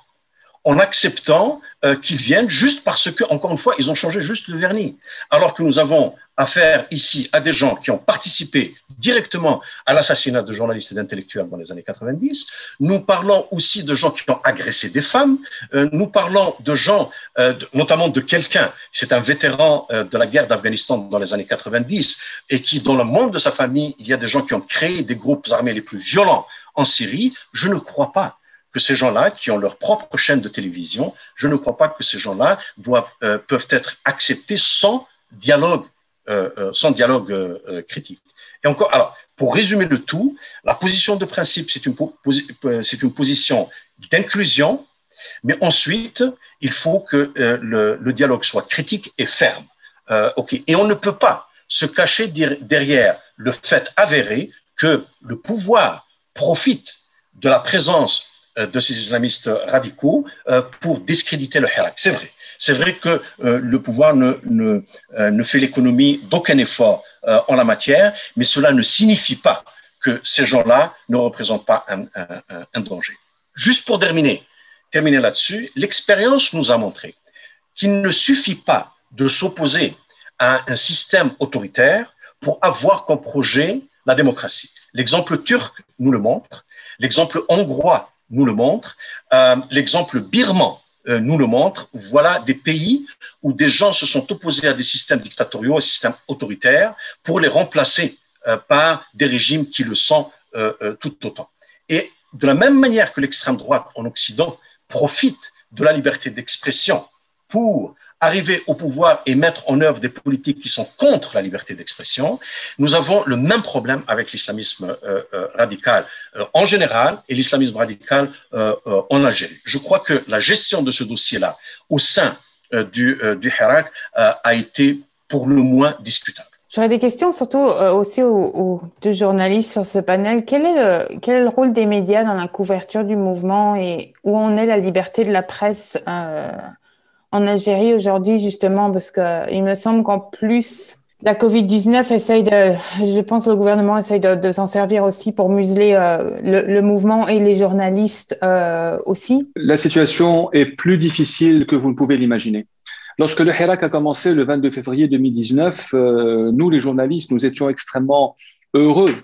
[SPEAKER 4] en acceptant qu'ils viennent juste parce que, encore une fois, ils ont changé juste le vernis. Alors que nous avons affaire ici à des gens qui ont participé directement à l'assassinat de journalistes et d'intellectuels dans les années 90. Nous parlons aussi de gens qui ont agressé des femmes. Euh, nous parlons de gens, euh, notamment de quelqu'un, c'est un vétéran euh, de la guerre d'Afghanistan dans les années 90, et qui, dans le monde de sa famille, il y a des gens qui ont créé des groupes armés les plus violents en Syrie. Je ne crois pas que ces gens-là, qui ont leur propre chaîne de télévision, je ne crois pas que ces gens-là peuvent être acceptés sans dialogue, sans dialogue critique. Et encore, alors, pour résumer le tout, la position de principe, c'est une, c'est une position d'inclusion, mais ensuite, il faut que euh, le, dialogue soit critique et ferme. Euh, Et on ne peut pas se cacher derrière le fait avéré que le pouvoir profite de la présence euh, de ces islamistes radicaux pour discréditer le Hirak. C'est vrai. C'est vrai que le pouvoir ne, ne, ne fait l'économie d'aucun effort euh, en la matière, mais cela ne signifie pas que ces gens-là ne représentent pas un, danger. Juste pour terminer, terminer là-dessus, l'expérience nous a montré qu'il ne suffit pas de s'opposer à un système autoritaire pour avoir comme projet la démocratie. L'exemple turc nous le montre, l'exemple hongrois nous le montre, euh, l'exemple birman euh, nous le montre. Voilà des pays où des gens se sont opposés à des systèmes dictatoriaux, à des systèmes autoritaires, pour les remplacer euh, par des régimes qui le sont euh, tout autant. Et de la même manière que l'extrême droite en Occident profite de la liberté d'expression pour arriver au pouvoir et mettre en œuvre des politiques qui sont contre la liberté d'expression, nous avons le même problème avec l'islamisme euh, euh, radical euh, en général et l'islamisme radical en Algérie. Je crois que la gestion de ce dossier-là au sein du, du Hirak a été pour le moins discutable.
[SPEAKER 2] J'aurais des questions surtout aussi aux, deux journalistes sur ce panel. Quel est, le, quel est le rôle des médias dans la couverture du mouvement et où en est la liberté de la presse en Algérie aujourd'hui, justement, parce qu'il me semble qu'en plus, la Covid-19 essaye de, je pense que le gouvernement essaye de, s'en servir aussi pour museler euh, le, mouvement et les journalistes euh, aussi.
[SPEAKER 5] La situation est plus difficile que vous ne pouvez l'imaginer. Lorsque le Hirak a commencé le 22 février 2019, euh, nous, les journalistes, nous étions extrêmement heureux.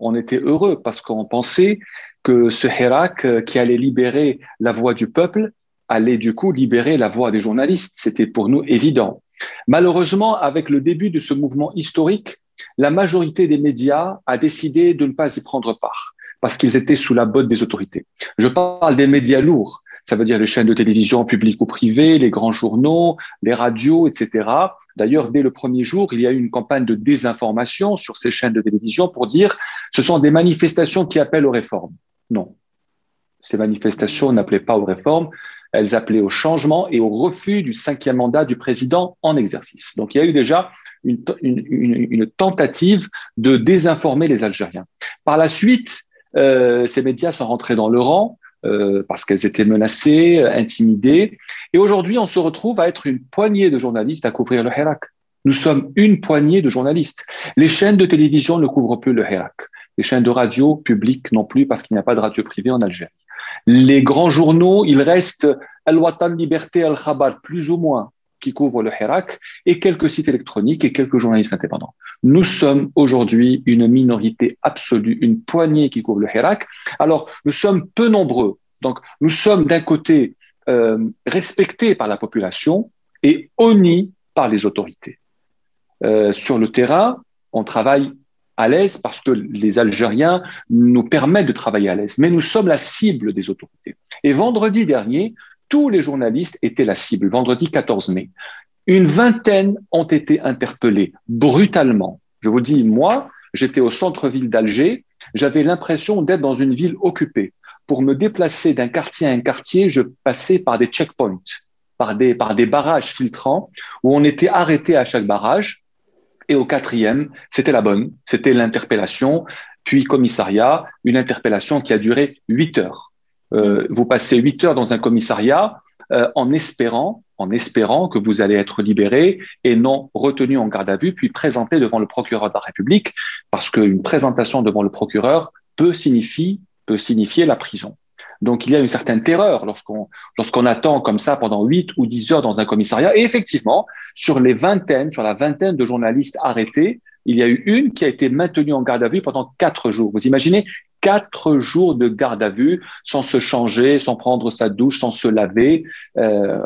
[SPEAKER 5] On était heureux parce qu'on pensait que ce Hirak qui allait libérer la voix du peuple allait du coup libérer la voix des journalistes. C'était pour nous évident. Malheureusement, avec le début de ce mouvement historique, la majorité des médias a décidé de ne pas y prendre part parce qu'ils étaient sous la botte des autorités. Je parle des médias lourds, ça veut dire les chaînes de télévision publiques ou privées, les grands journaux, les radios, etc. D'ailleurs, dès le premier jour, il y a eu une campagne de désinformation sur ces chaînes de télévision pour dire ce sont des manifestations qui appellent aux réformes. Non, ces manifestations n'appelaient pas aux réformes, elles appelaient au changement et au refus du cinquième mandat du président en exercice. Donc il y a eu déjà une, tentative de désinformer les Algériens. Par la suite, euh, ces médias sont rentrés dans le rang euh, parce qu'elles étaient menacées, intimidées. Et aujourd'hui, on se retrouve à être une poignée de journalistes à couvrir le Hirak. Nous sommes une poignée de journalistes. Les chaînes de télévision ne couvrent plus le Hirak. Les chaînes de radio publiques non plus parce qu'il n'y a pas de radio privée en Algérie. Les grands journaux, il reste Al-Watan Liberté Al-Khabar, plus ou moins, qui couvre le Hirak, et quelques sites électroniques et quelques journalistes indépendants. Nous sommes aujourd'hui une minorité absolue, une poignée qui couvre le Hirak. Alors, nous sommes peu nombreux. Donc, nous sommes d'un côté euh, respectés par la population et honnis par les autorités. Euh, sur le terrain, on travaille à l'aise parce que les Algériens nous permettent de travailler à l'aise, mais nous sommes la cible des autorités. Et vendredi dernier, tous les journalistes étaient la cible, vendredi 14 mai. Une vingtaine ont été interpellés brutalement. Je vous dis, moi, j'étais au centre-ville d'Alger, j'avais l'impression d'être dans une ville occupée. Pour me déplacer d'un quartier à un quartier, je passais par des checkpoints, par des, barrages filtrants, où on était arrêté à chaque barrage et au quatrième, c'était la bonne, c'était l'interpellation, puis commissariat, une interpellation qui a duré huit heures. Euh, vous passez huit heures dans un commissariat euh, en espérant, en espérant que vous allez être libéré et non retenu en garde à vue, puis présenté devant le procureur de la République, parce qu'une présentation devant le procureur peut signifier, peut signifier la prison. Donc, il y a une certaine terreur lorsqu'on lorsqu'on attend comme ça pendant 8 ou 10 heures dans un commissariat. Et effectivement, sur les vingtaines, sur la vingtaine de journalistes arrêtés, il y a eu une qui a été maintenue en garde à vue pendant quatre jours. Vous imaginez quatre jours de garde à vue sans se changer, sans prendre sa douche, sans se laver. Euh,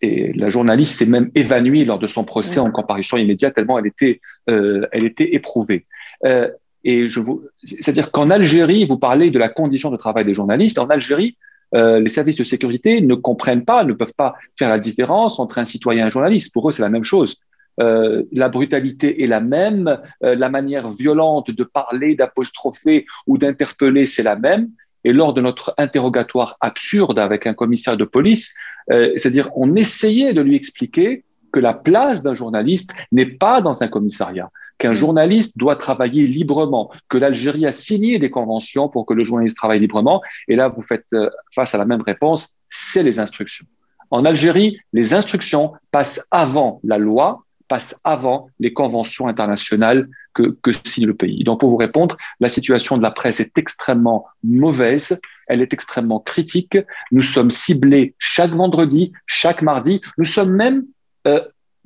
[SPEAKER 5] et la journaliste s'est même évanouie lors de son procès en comparution immédiate tellement elle était, euh, elle était éprouvée. Euh, et je vous, c'est-à-dire qu'en Algérie, vous parlez de la condition de travail des journalistes. En Algérie, euh, les services de sécurité ne comprennent pas, ne peuvent pas faire la différence entre un citoyen et un journaliste. Pour eux, c'est la même chose. Euh, la brutalité est la même, euh, la manière violente de parler, d'apostropher ou d'interpeller, c'est la même. Et lors de notre interrogatoire absurde avec un commissaire de police, c'est-à-dire on essayait de lui expliquer que la place d'un journaliste n'est pas dans un commissariat, qu'un journaliste doit travailler librement, que l'Algérie a signé des conventions pour que le journaliste travaille librement. Et là, vous faites face à la même réponse, c'est les instructions. En Algérie, les instructions passent avant la loi passe avant les conventions internationales que, que signe le pays. Donc, pour vous répondre, la situation de la presse est extrêmement mauvaise, elle est extrêmement critique. Nous sommes ciblés chaque vendredi, chaque mardi. Nous sommes même euh,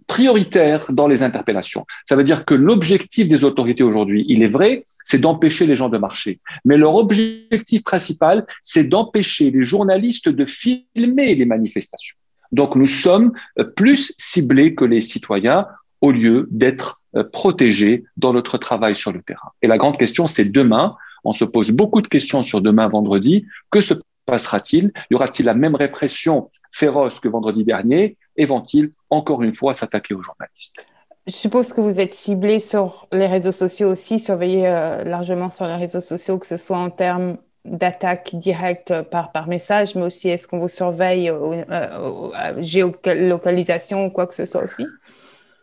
[SPEAKER 5] prioritaires dans les interpellations. Ça veut dire que l'objectif des autorités aujourd'hui, il est vrai, c'est d'empêcher les gens de marcher. Mais leur objectif principal, c'est d'empêcher les journalistes de filmer les manifestations. Donc nous sommes euh, plus ciblés que les citoyens au lieu d'être euh, protégés dans notre travail sur le terrain. Et la grande question, c'est demain. On se pose beaucoup de questions sur demain, vendredi. Que se passera-t-il? Y aura-t-il la même répression féroce que vendredi dernier? Et vont-ils encore une fois s'attaquer aux journalistes?
[SPEAKER 2] Je suppose que vous êtes ciblé sur les réseaux sociaux aussi, surveillé euh, largement sur les réseaux sociaux, que ce soit en termes d'attaque directe par, par message, mais aussi est-ce qu'on vous surveille euh, euh, géolocalisation ou quoi que ce soit aussi?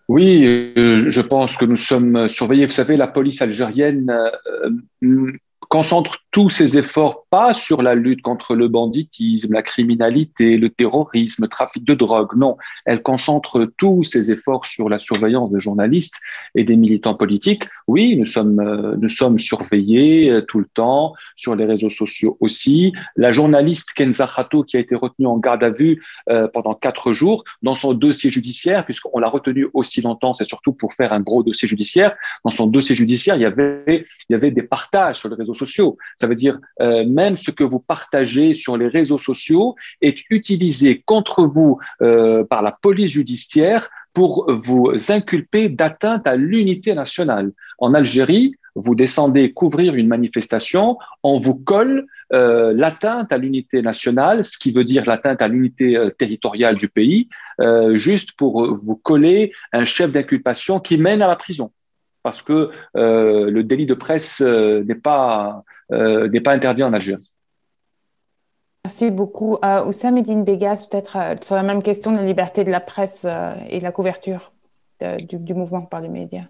[SPEAKER 5] Oui, euh, je pense que nous sommes surveillés. Vous savez, la police algérienne concentre tous ses efforts pas sur la lutte contre le banditisme, la criminalité, le terrorisme, le trafic de drogue. Non, elle concentre tous ses efforts sur la surveillance des journalistes et des militants politiques. Oui, nous sommes, euh, nous sommes surveillés euh, tout le temps sur les réseaux sociaux aussi. La journaliste Kenza Khato, qui a été retenue en garde à vue euh, pendant quatre jours dans son dossier judiciaire, puisqu'on l'a retenue aussi longtemps, c'est surtout pour faire un gros dossier judiciaire. Dans son dossier judiciaire, il y avait, il y avait des partages sur les réseaux sociaux. Ça veut dire euh, même ce que vous partagez sur les réseaux sociaux est utilisé contre vous euh, par la police judiciaire pour vous inculper d'atteinte à l'unité nationale. En Algérie, vous descendez couvrir une manifestation, on vous colle euh, l'atteinte à l'unité nationale, ce qui veut dire l'atteinte à l'unité territoriale du pays, juste pour vous coller un chef d'inculpation qui mène à la prison parce que euh, le délit de presse euh, n'est pas, euh, n'est pas interdit en Algérie.
[SPEAKER 2] Merci beaucoup. Euh, Oussam Edine Begas, peut-être sur la même question de la liberté de la presse et de la couverture du, du, mouvement par les médias.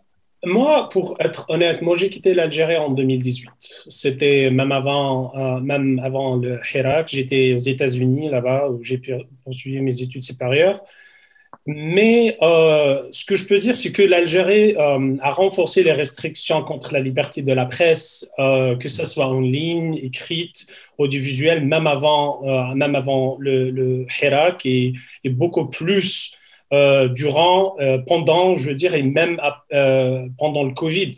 [SPEAKER 3] Moi, pour être honnête, moi j'ai quitté l'Algérie en 2018. C'était même avant, même avant le Hirak. J'étais aux États-Unis là-bas où j'ai pu poursuivre mes études supérieures. Mais euh, ce que je peux dire, c'est que l'Algérie euh, a renforcé les restrictions contre la liberté de la presse, euh, que ce soit en ligne, écrite, audiovisuelle, même avant, euh, même avant le, le Hirak et, et, beaucoup plus euh, durant, euh, pendant, je veux dire, et même pendant le Covid.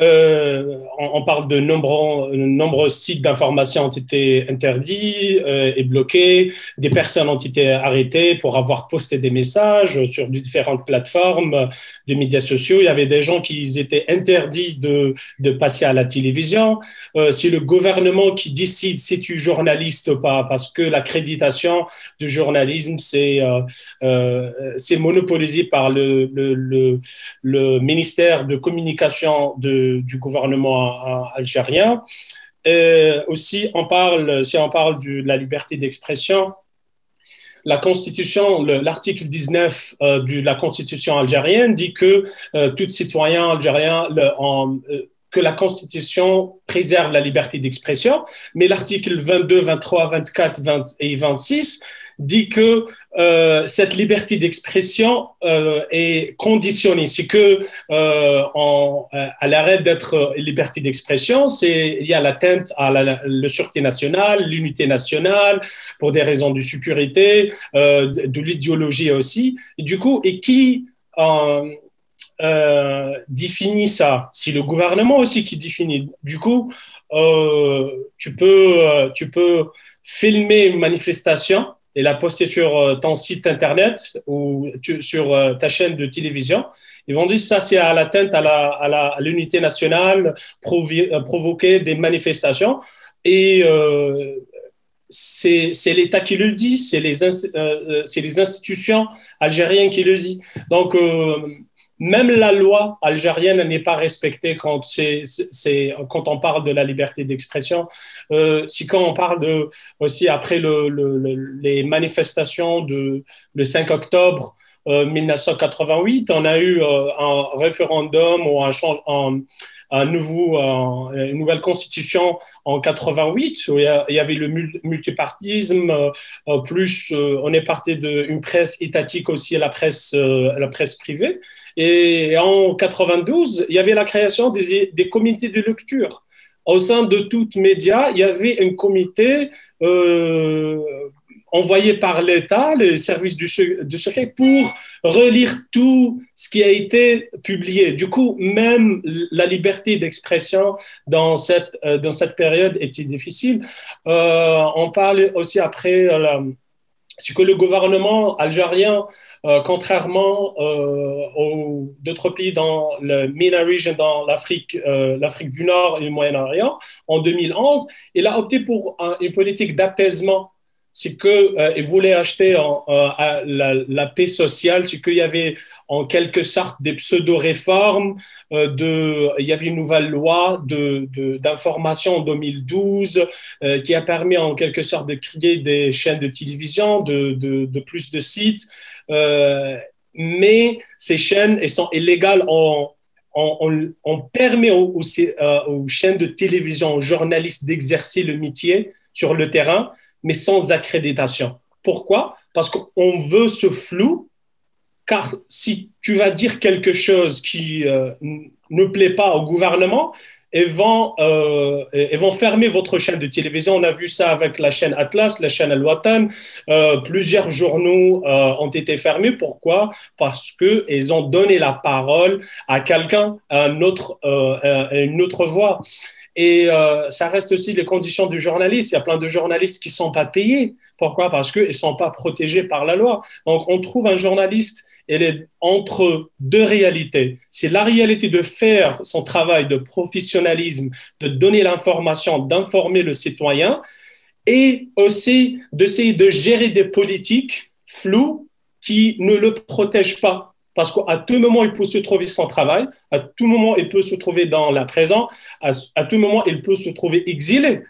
[SPEAKER 3] Euh, on, parle de nombreux, nombreux sites d'information ont été interdits euh, et bloqués. Des personnes ont été arrêtées pour avoir posté des messages sur différentes plateformes de médias sociaux. Il y avait des gens qui étaient interdits de, passer à la télévision. Euh, c'est le gouvernement qui décide si tu es journaliste ou pas, parce que l'accréditation du journalisme, c'est euh, euh c'est monopolisé par le, le ministère de communication de du gouvernement algérien. aussi, on parle, si on parle de la liberté d'expression, l'article 19 euh, de la Constitution algérienne dit que euh, tout citoyen algérien, en, euh, que la Constitution préserve la liberté d'expression, mais l'article 22, 23, 24 20 et 26 dit que euh, cette liberté d'expression euh, est conditionnée. C'est que euh, en, à l'arrêt d'être liberté d'expression, c'est il y a l'atteinte à la, sûreté nationale, l'unité nationale, pour des raisons de sécurité, euh, de, l'idéologie aussi. Et du coup, et qui euh, définit ça, c'est le gouvernement aussi qui définit. Du coup, euh, tu, peux, tu peux filmer une manifestation et la poster sur ton site internet ou sur ta chaîne de télévision. Ils vont dire ça, c'est à l'atteinte à l'unité nationale, provoquer des manifestations. Et c'est l'État qui le dit, c'est les, euh, les institutions algériennes qui le disent. Donc, euh, même la loi algérienne n'est pas respectée quand, on parle de la liberté d'expression. Euh, si quand on parle de, aussi après le, les manifestations de, le 5 octobre 1988, on a eu un référendum ou un, changement un nouveau, une nouvelle constitution en 88 où il y avait le multipartisme, euh, plus euh, on est parti d'une presse étatique aussi à la presse, euh, la presse privée. Et en 92, il y avait la création des, des comités de lecture. Au sein de toutes médias, il y avait un comité envoyé par l'État, les services du, secret, pour relire tout ce qui a été publié. Du coup, même la liberté d'expression dans cette, euh, dans cette période était difficile. Euh, on parle aussi après, euh, ce que le gouvernement algérien, contrairement aux d'autres pays dans le MENA region, dans l'Afrique du Nord et le Moyen-Orient, en 2011, il a opté pour une politique d'apaisement c'est qu'il euh, voulait acheter en, euh, la, paix sociale, c'est qu'il y avait en quelque sorte des pseudo-réformes, euh, de, il y avait une nouvelle loi d'information de, en 2012 qui a permis en quelque sorte de créer des chaînes de télévision, de, plus de sites, mais ces chaînes sont illégales on, on, permet aux, aux, chaînes de télévision, aux journalistes d'exercer le métier sur le terrain, mais sans accréditation. Pourquoi? Parce qu'on veut ce flou, car si tu vas dire quelque chose qui euh, ne plaît pas au gouvernement, ils vont, euh, vont fermer votre chaîne de télévision. On a vu ça avec la chaîne Atlas, la chaîne Al-Watan. Euh, plusieurs journaux ont été fermés. Pourquoi? Parce qu'ils ont donné la parole à quelqu'un, à une autre voix. Et euh, ça reste aussi les conditions du journaliste. Il y a plein de journalistes qui ne sont pas payés. Pourquoi? Parce qu'ils ne sont pas protégés par la loi. Donc, on trouve un journaliste, elle est entre deux réalités. C'est la réalité de faire son travail de professionnalisme, de donner l'information, d'informer le citoyen, et aussi d'essayer de gérer des politiques floues qui ne le protègent pas parce qu'à tout moment, il peut se trouver sans travail, à tout moment, il peut se trouver dans la présent, à, tout moment, il peut se trouver exilé.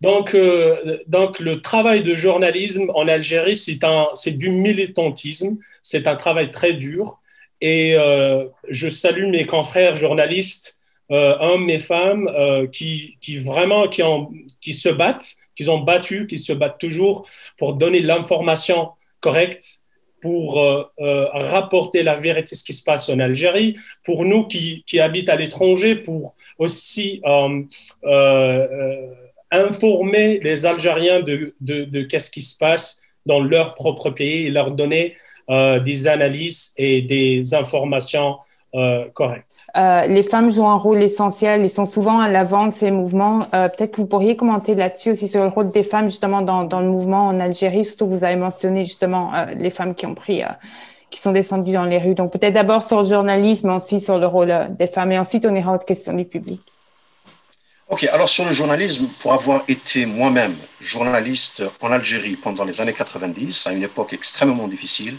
[SPEAKER 3] Donc, euh, donc le travail de journalisme en Algérie, c'est du militantisme, c'est un travail très dur. Et euh, je salue mes confrères journalistes, euh, hommes et femmes, qui, qui, vraiment qui, ont, qui se battent, qui ont battu, qui se battent toujours pour donner l'information correcte pour euh, euh, rapporter la vérité, ce qui se passe en Algérie, pour nous qui, qui habitent à l'étranger, pour aussi euh, informer les Algériens de, de, de qu'est-ce qui se passe dans leur propre pays et leur donner des analyses et des informations euh, correct.
[SPEAKER 2] Euh, les femmes jouent un rôle essentiel. Ils sont souvent à l'avant de ces mouvements. Euh, peut-être que vous pourriez commenter là-dessus aussi sur le rôle des femmes justement dans, dans le mouvement en Algérie. Surtout, vous avez mentionné justement les femmes qui ont pris, qui sont descendues dans les rues. Donc peut-être d'abord sur le journalisme, ensuite sur le rôle des femmes, et ensuite on ira aux questions du public.
[SPEAKER 4] Ok, alors sur le journalisme, pour avoir été moi-même journaliste en Algérie pendant les années 90, à une époque extrêmement difficile,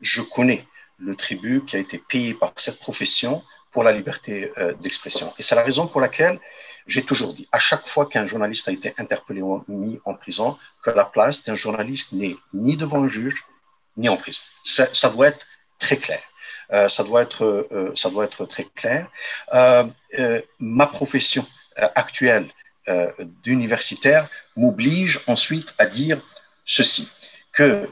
[SPEAKER 4] je connais le tribut qui a été payé par cette profession pour la liberté euh, d'expression. Et c'est la raison pour laquelle j'ai toujours dit, à chaque fois qu'un journaliste a été interpellé ou mis en prison, que la place d'un journaliste n'est ni devant un juge, ni en prison. Ça, doit être très clair. Euh, ça, doit être, euh, ça doit être très clair. ma profession actuelle d'universitaire m'oblige ensuite à dire ceci, que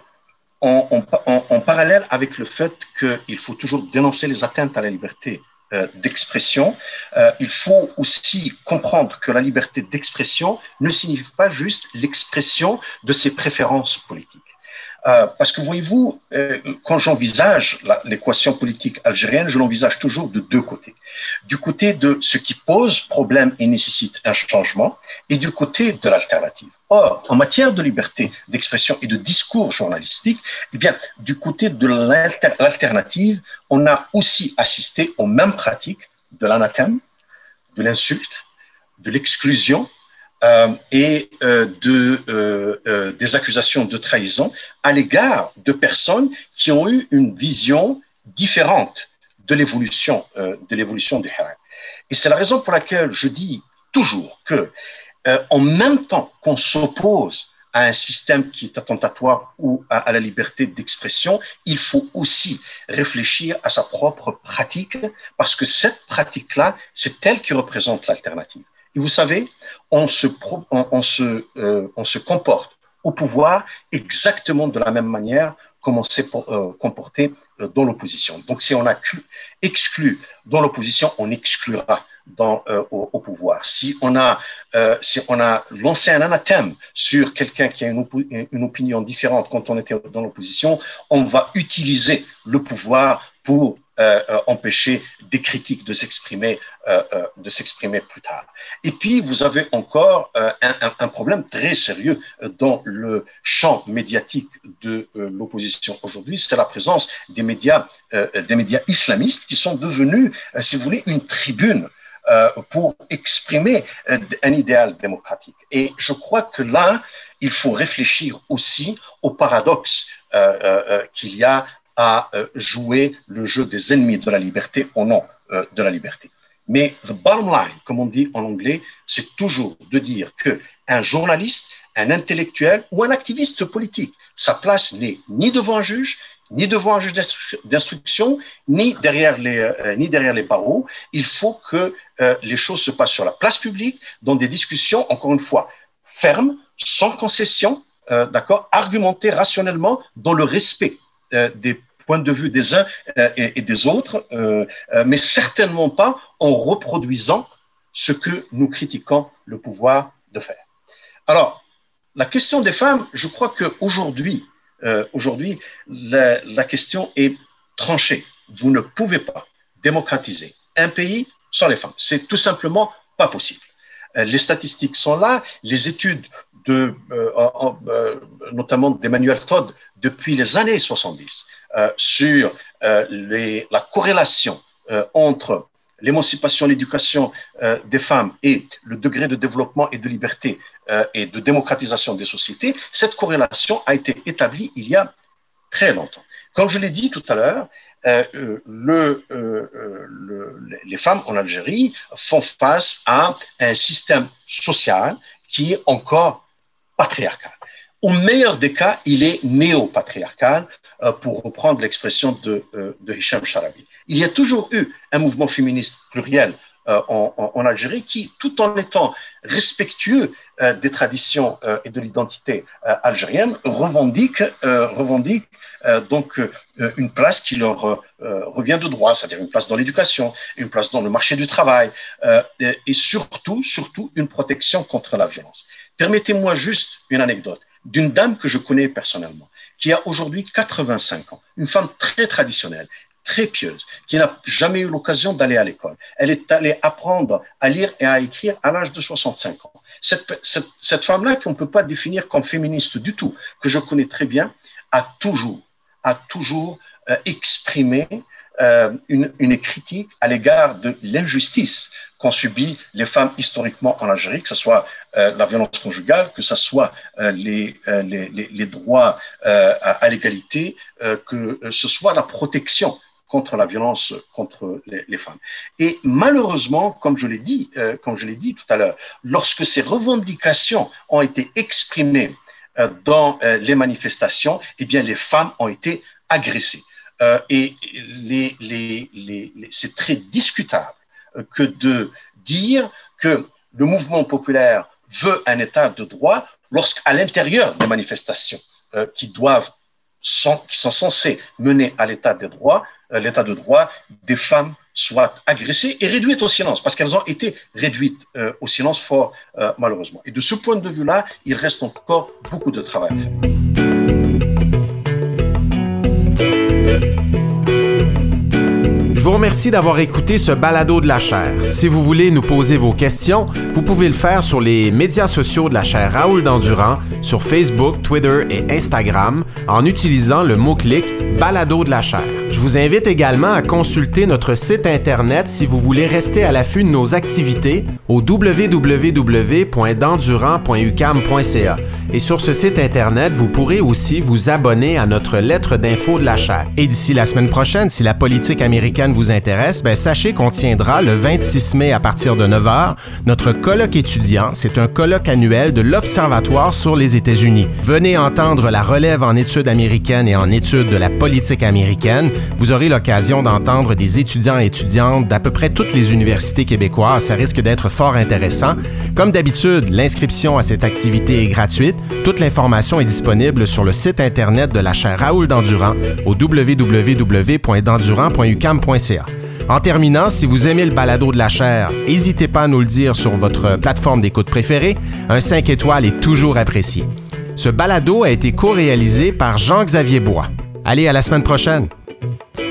[SPEAKER 4] en, parallèle avec le fait qu'il faut toujours dénoncer les atteintes à la liberté euh, d'expression, euh, il faut aussi comprendre que la liberté d'expression ne signifie pas juste l'expression de ses préférences politiques. Euh, parce que voyez-vous, euh, quand j'envisage l'équation politique algérienne, je l'envisage toujours de deux côtés. Du côté de ce qui pose problème et nécessite un changement, et du côté de l'alternative. Or, en matière de liberté d'expression et de discours journalistique, eh bien, du côté de l'alternative, on a aussi assisté aux mêmes pratiques de l'anathème, de l'insulte, de l'exclusion, et euh, de, euh, des accusations de trahison à l'égard de personnes qui ont eu une vision différente de l'évolution de l'évolution du Hirak. Et c'est la raison pour laquelle je dis toujours que en même temps qu'on s'oppose à un système qui est attentatoire ou à la liberté d'expression, il faut aussi réfléchir à sa propre pratique, parce que cette pratique-là, c'est elle qui représente l'alternative. Et vous savez, on se, on, se, euh, on se comporte au pouvoir exactement de la même manière comme on s'est euh, comporté euh, dans l'opposition. Donc, si on a exclu dans l'opposition, on exclura dans, au, pouvoir. Si on, a, si on a lancé un anathème sur quelqu'un qui a une, opinion différente quand on était dans l'opposition, on va utiliser le pouvoir pour empêcher des critiques de s'exprimer euh, de s'exprimer plus tard. Et puis vous avez encore un, un, problème très sérieux dans le champ médiatique de l'opposition aujourd'hui, c'est la présence des médias des médias islamistes qui sont devenus, si vous voulez, une tribune pour exprimer un idéal démocratique. Et je crois que là, il faut réfléchir aussi au paradoxe qu'il y a à euh, jouer le jeu des ennemis de la liberté au nom euh, de la liberté. Mais the bottom line, comme on dit en anglais, c'est toujours de dire que un journaliste, un intellectuel ou un activiste politique, sa place n'est ni devant un juge, ni devant un juge d'instruction, ni derrière les euh, ni derrière les barreaux. Il faut que les choses se passent sur la place publique, dans des discussions, encore une fois, fermes, sans concession, d'accord, argumentées rationnellement, dans le respect des points de vue des uns euh, et, des autres, euh, mais certainement pas en reproduisant ce que nous critiquons le pouvoir de faire. Alors, la question des femmes, je crois qu'aujourd'hui, aujourd'hui, la, la question est tranchée. Vous ne pouvez pas démocratiser un pays sans les femmes. C'est tout simplement pas possible. Les statistiques sont là, les études de, notamment d'Emmanuel Todd depuis les années 70 euh, sur euh, la corrélation euh, entre l'émancipation, l'éducation des femmes et le degré de développement et de liberté et de démocratisation des sociétés, cette corrélation a été établie il y a très longtemps. Comme je l'ai dit tout à l'heure, le, les femmes en Algérie font face à un système social qui est encore patriarcal. Au meilleur des cas, il est néo-patriarcal, euh, pour reprendre l'expression de, euh, de Hicham Charabi. Il y a toujours eu un mouvement féministe pluriel euh, en, Algérie qui, tout en étant respectueux des traditions et de l'identité algérienne, revendique, revendique donc une place qui leur revient de droit, c'est-à-dire une place dans l'éducation, une place dans le marché du travail et surtout, surtout une protection contre la violence. Permettez-moi juste une anecdote d'une dame que je connais personnellement, qui a aujourd'hui 85 ans, une femme très traditionnelle, très pieuse, qui n'a jamais eu l'occasion d'aller à l'école. Elle est allée apprendre à lire et à écrire à l'âge de 65 ans. Cette, cette, cette femme-là, qu'on ne peut pas définir comme féministe du tout, que je connais très bien, a toujours, a toujours euh, exprimé euh, une, une, critique à l'égard de l'injustice qu'ont subi les femmes historiquement en Algérie, que ce soit la violence conjugale, que ce soit euh, les, les, les, droits à, l'égalité, que ce soit la protection contre la violence contre les, femmes. Et malheureusement, comme je l'ai dit, comme je l'ai dit tout à l'heure, lorsque ces revendications ont été exprimées dans les manifestations, eh bien les femmes ont été agressées. Euh, et les, les, c'est très discutable euh, que de dire que le mouvement populaire veut un état de droit lorsqu'à l'intérieur des manifestations euh, qui doivent sont, qui sont censées mener à l'état de droit, l'état de droit, des femmes soient agressées et réduites au silence, parce qu'elles ont été réduites au silence fort, malheureusement. Et de ce point de vue-là, il reste encore beaucoup de travail à faire.
[SPEAKER 1] Remercie d'avoir écouté ce balado de la chaire. Si vous voulez nous poser vos questions, vous pouvez le faire sur les médias sociaux de la chaire Raoul Dandurand, sur Facebook, Twitter et Instagram, en utilisant le mot-clic balado de la chaire. Je vous invite également à consulter notre site Internet si vous voulez rester à l'affût de nos activités au www.dendurant.ucam.ca. Et sur ce site Internet, vous pourrez aussi vous abonner à notre lettre d'info de la chaire. Et d'ici la semaine prochaine, si la politique américaine vous intéresse, ben sachez qu'on tiendra le 26 mai à partir de 9h notre colloque étudiant. C'est un colloque annuel de l'Observatoire sur les États-Unis. Venez entendre la relève en études américaines et en études de la politique américaine. Vous aurez l'occasion d'entendre des étudiants et étudiantes d'à peu près toutes les universités québécoises. Ça risque d'être fort intéressant. Comme d'habitude, l'inscription à cette activité est gratuite. Toute l'information est disponible sur le site Internet de la chaire Raoul Dandurand au www.dandurand.ucam.ca. En terminant, si vous aimez le balado de la chaire, n'hésitez pas à nous le dire sur votre plateforme d'écoute préférée. Un 5 étoiles est toujours apprécié. Ce balado a été co-réalisé par Jean-Xavier Bois. Allez, à la semaine prochaine! Thank you.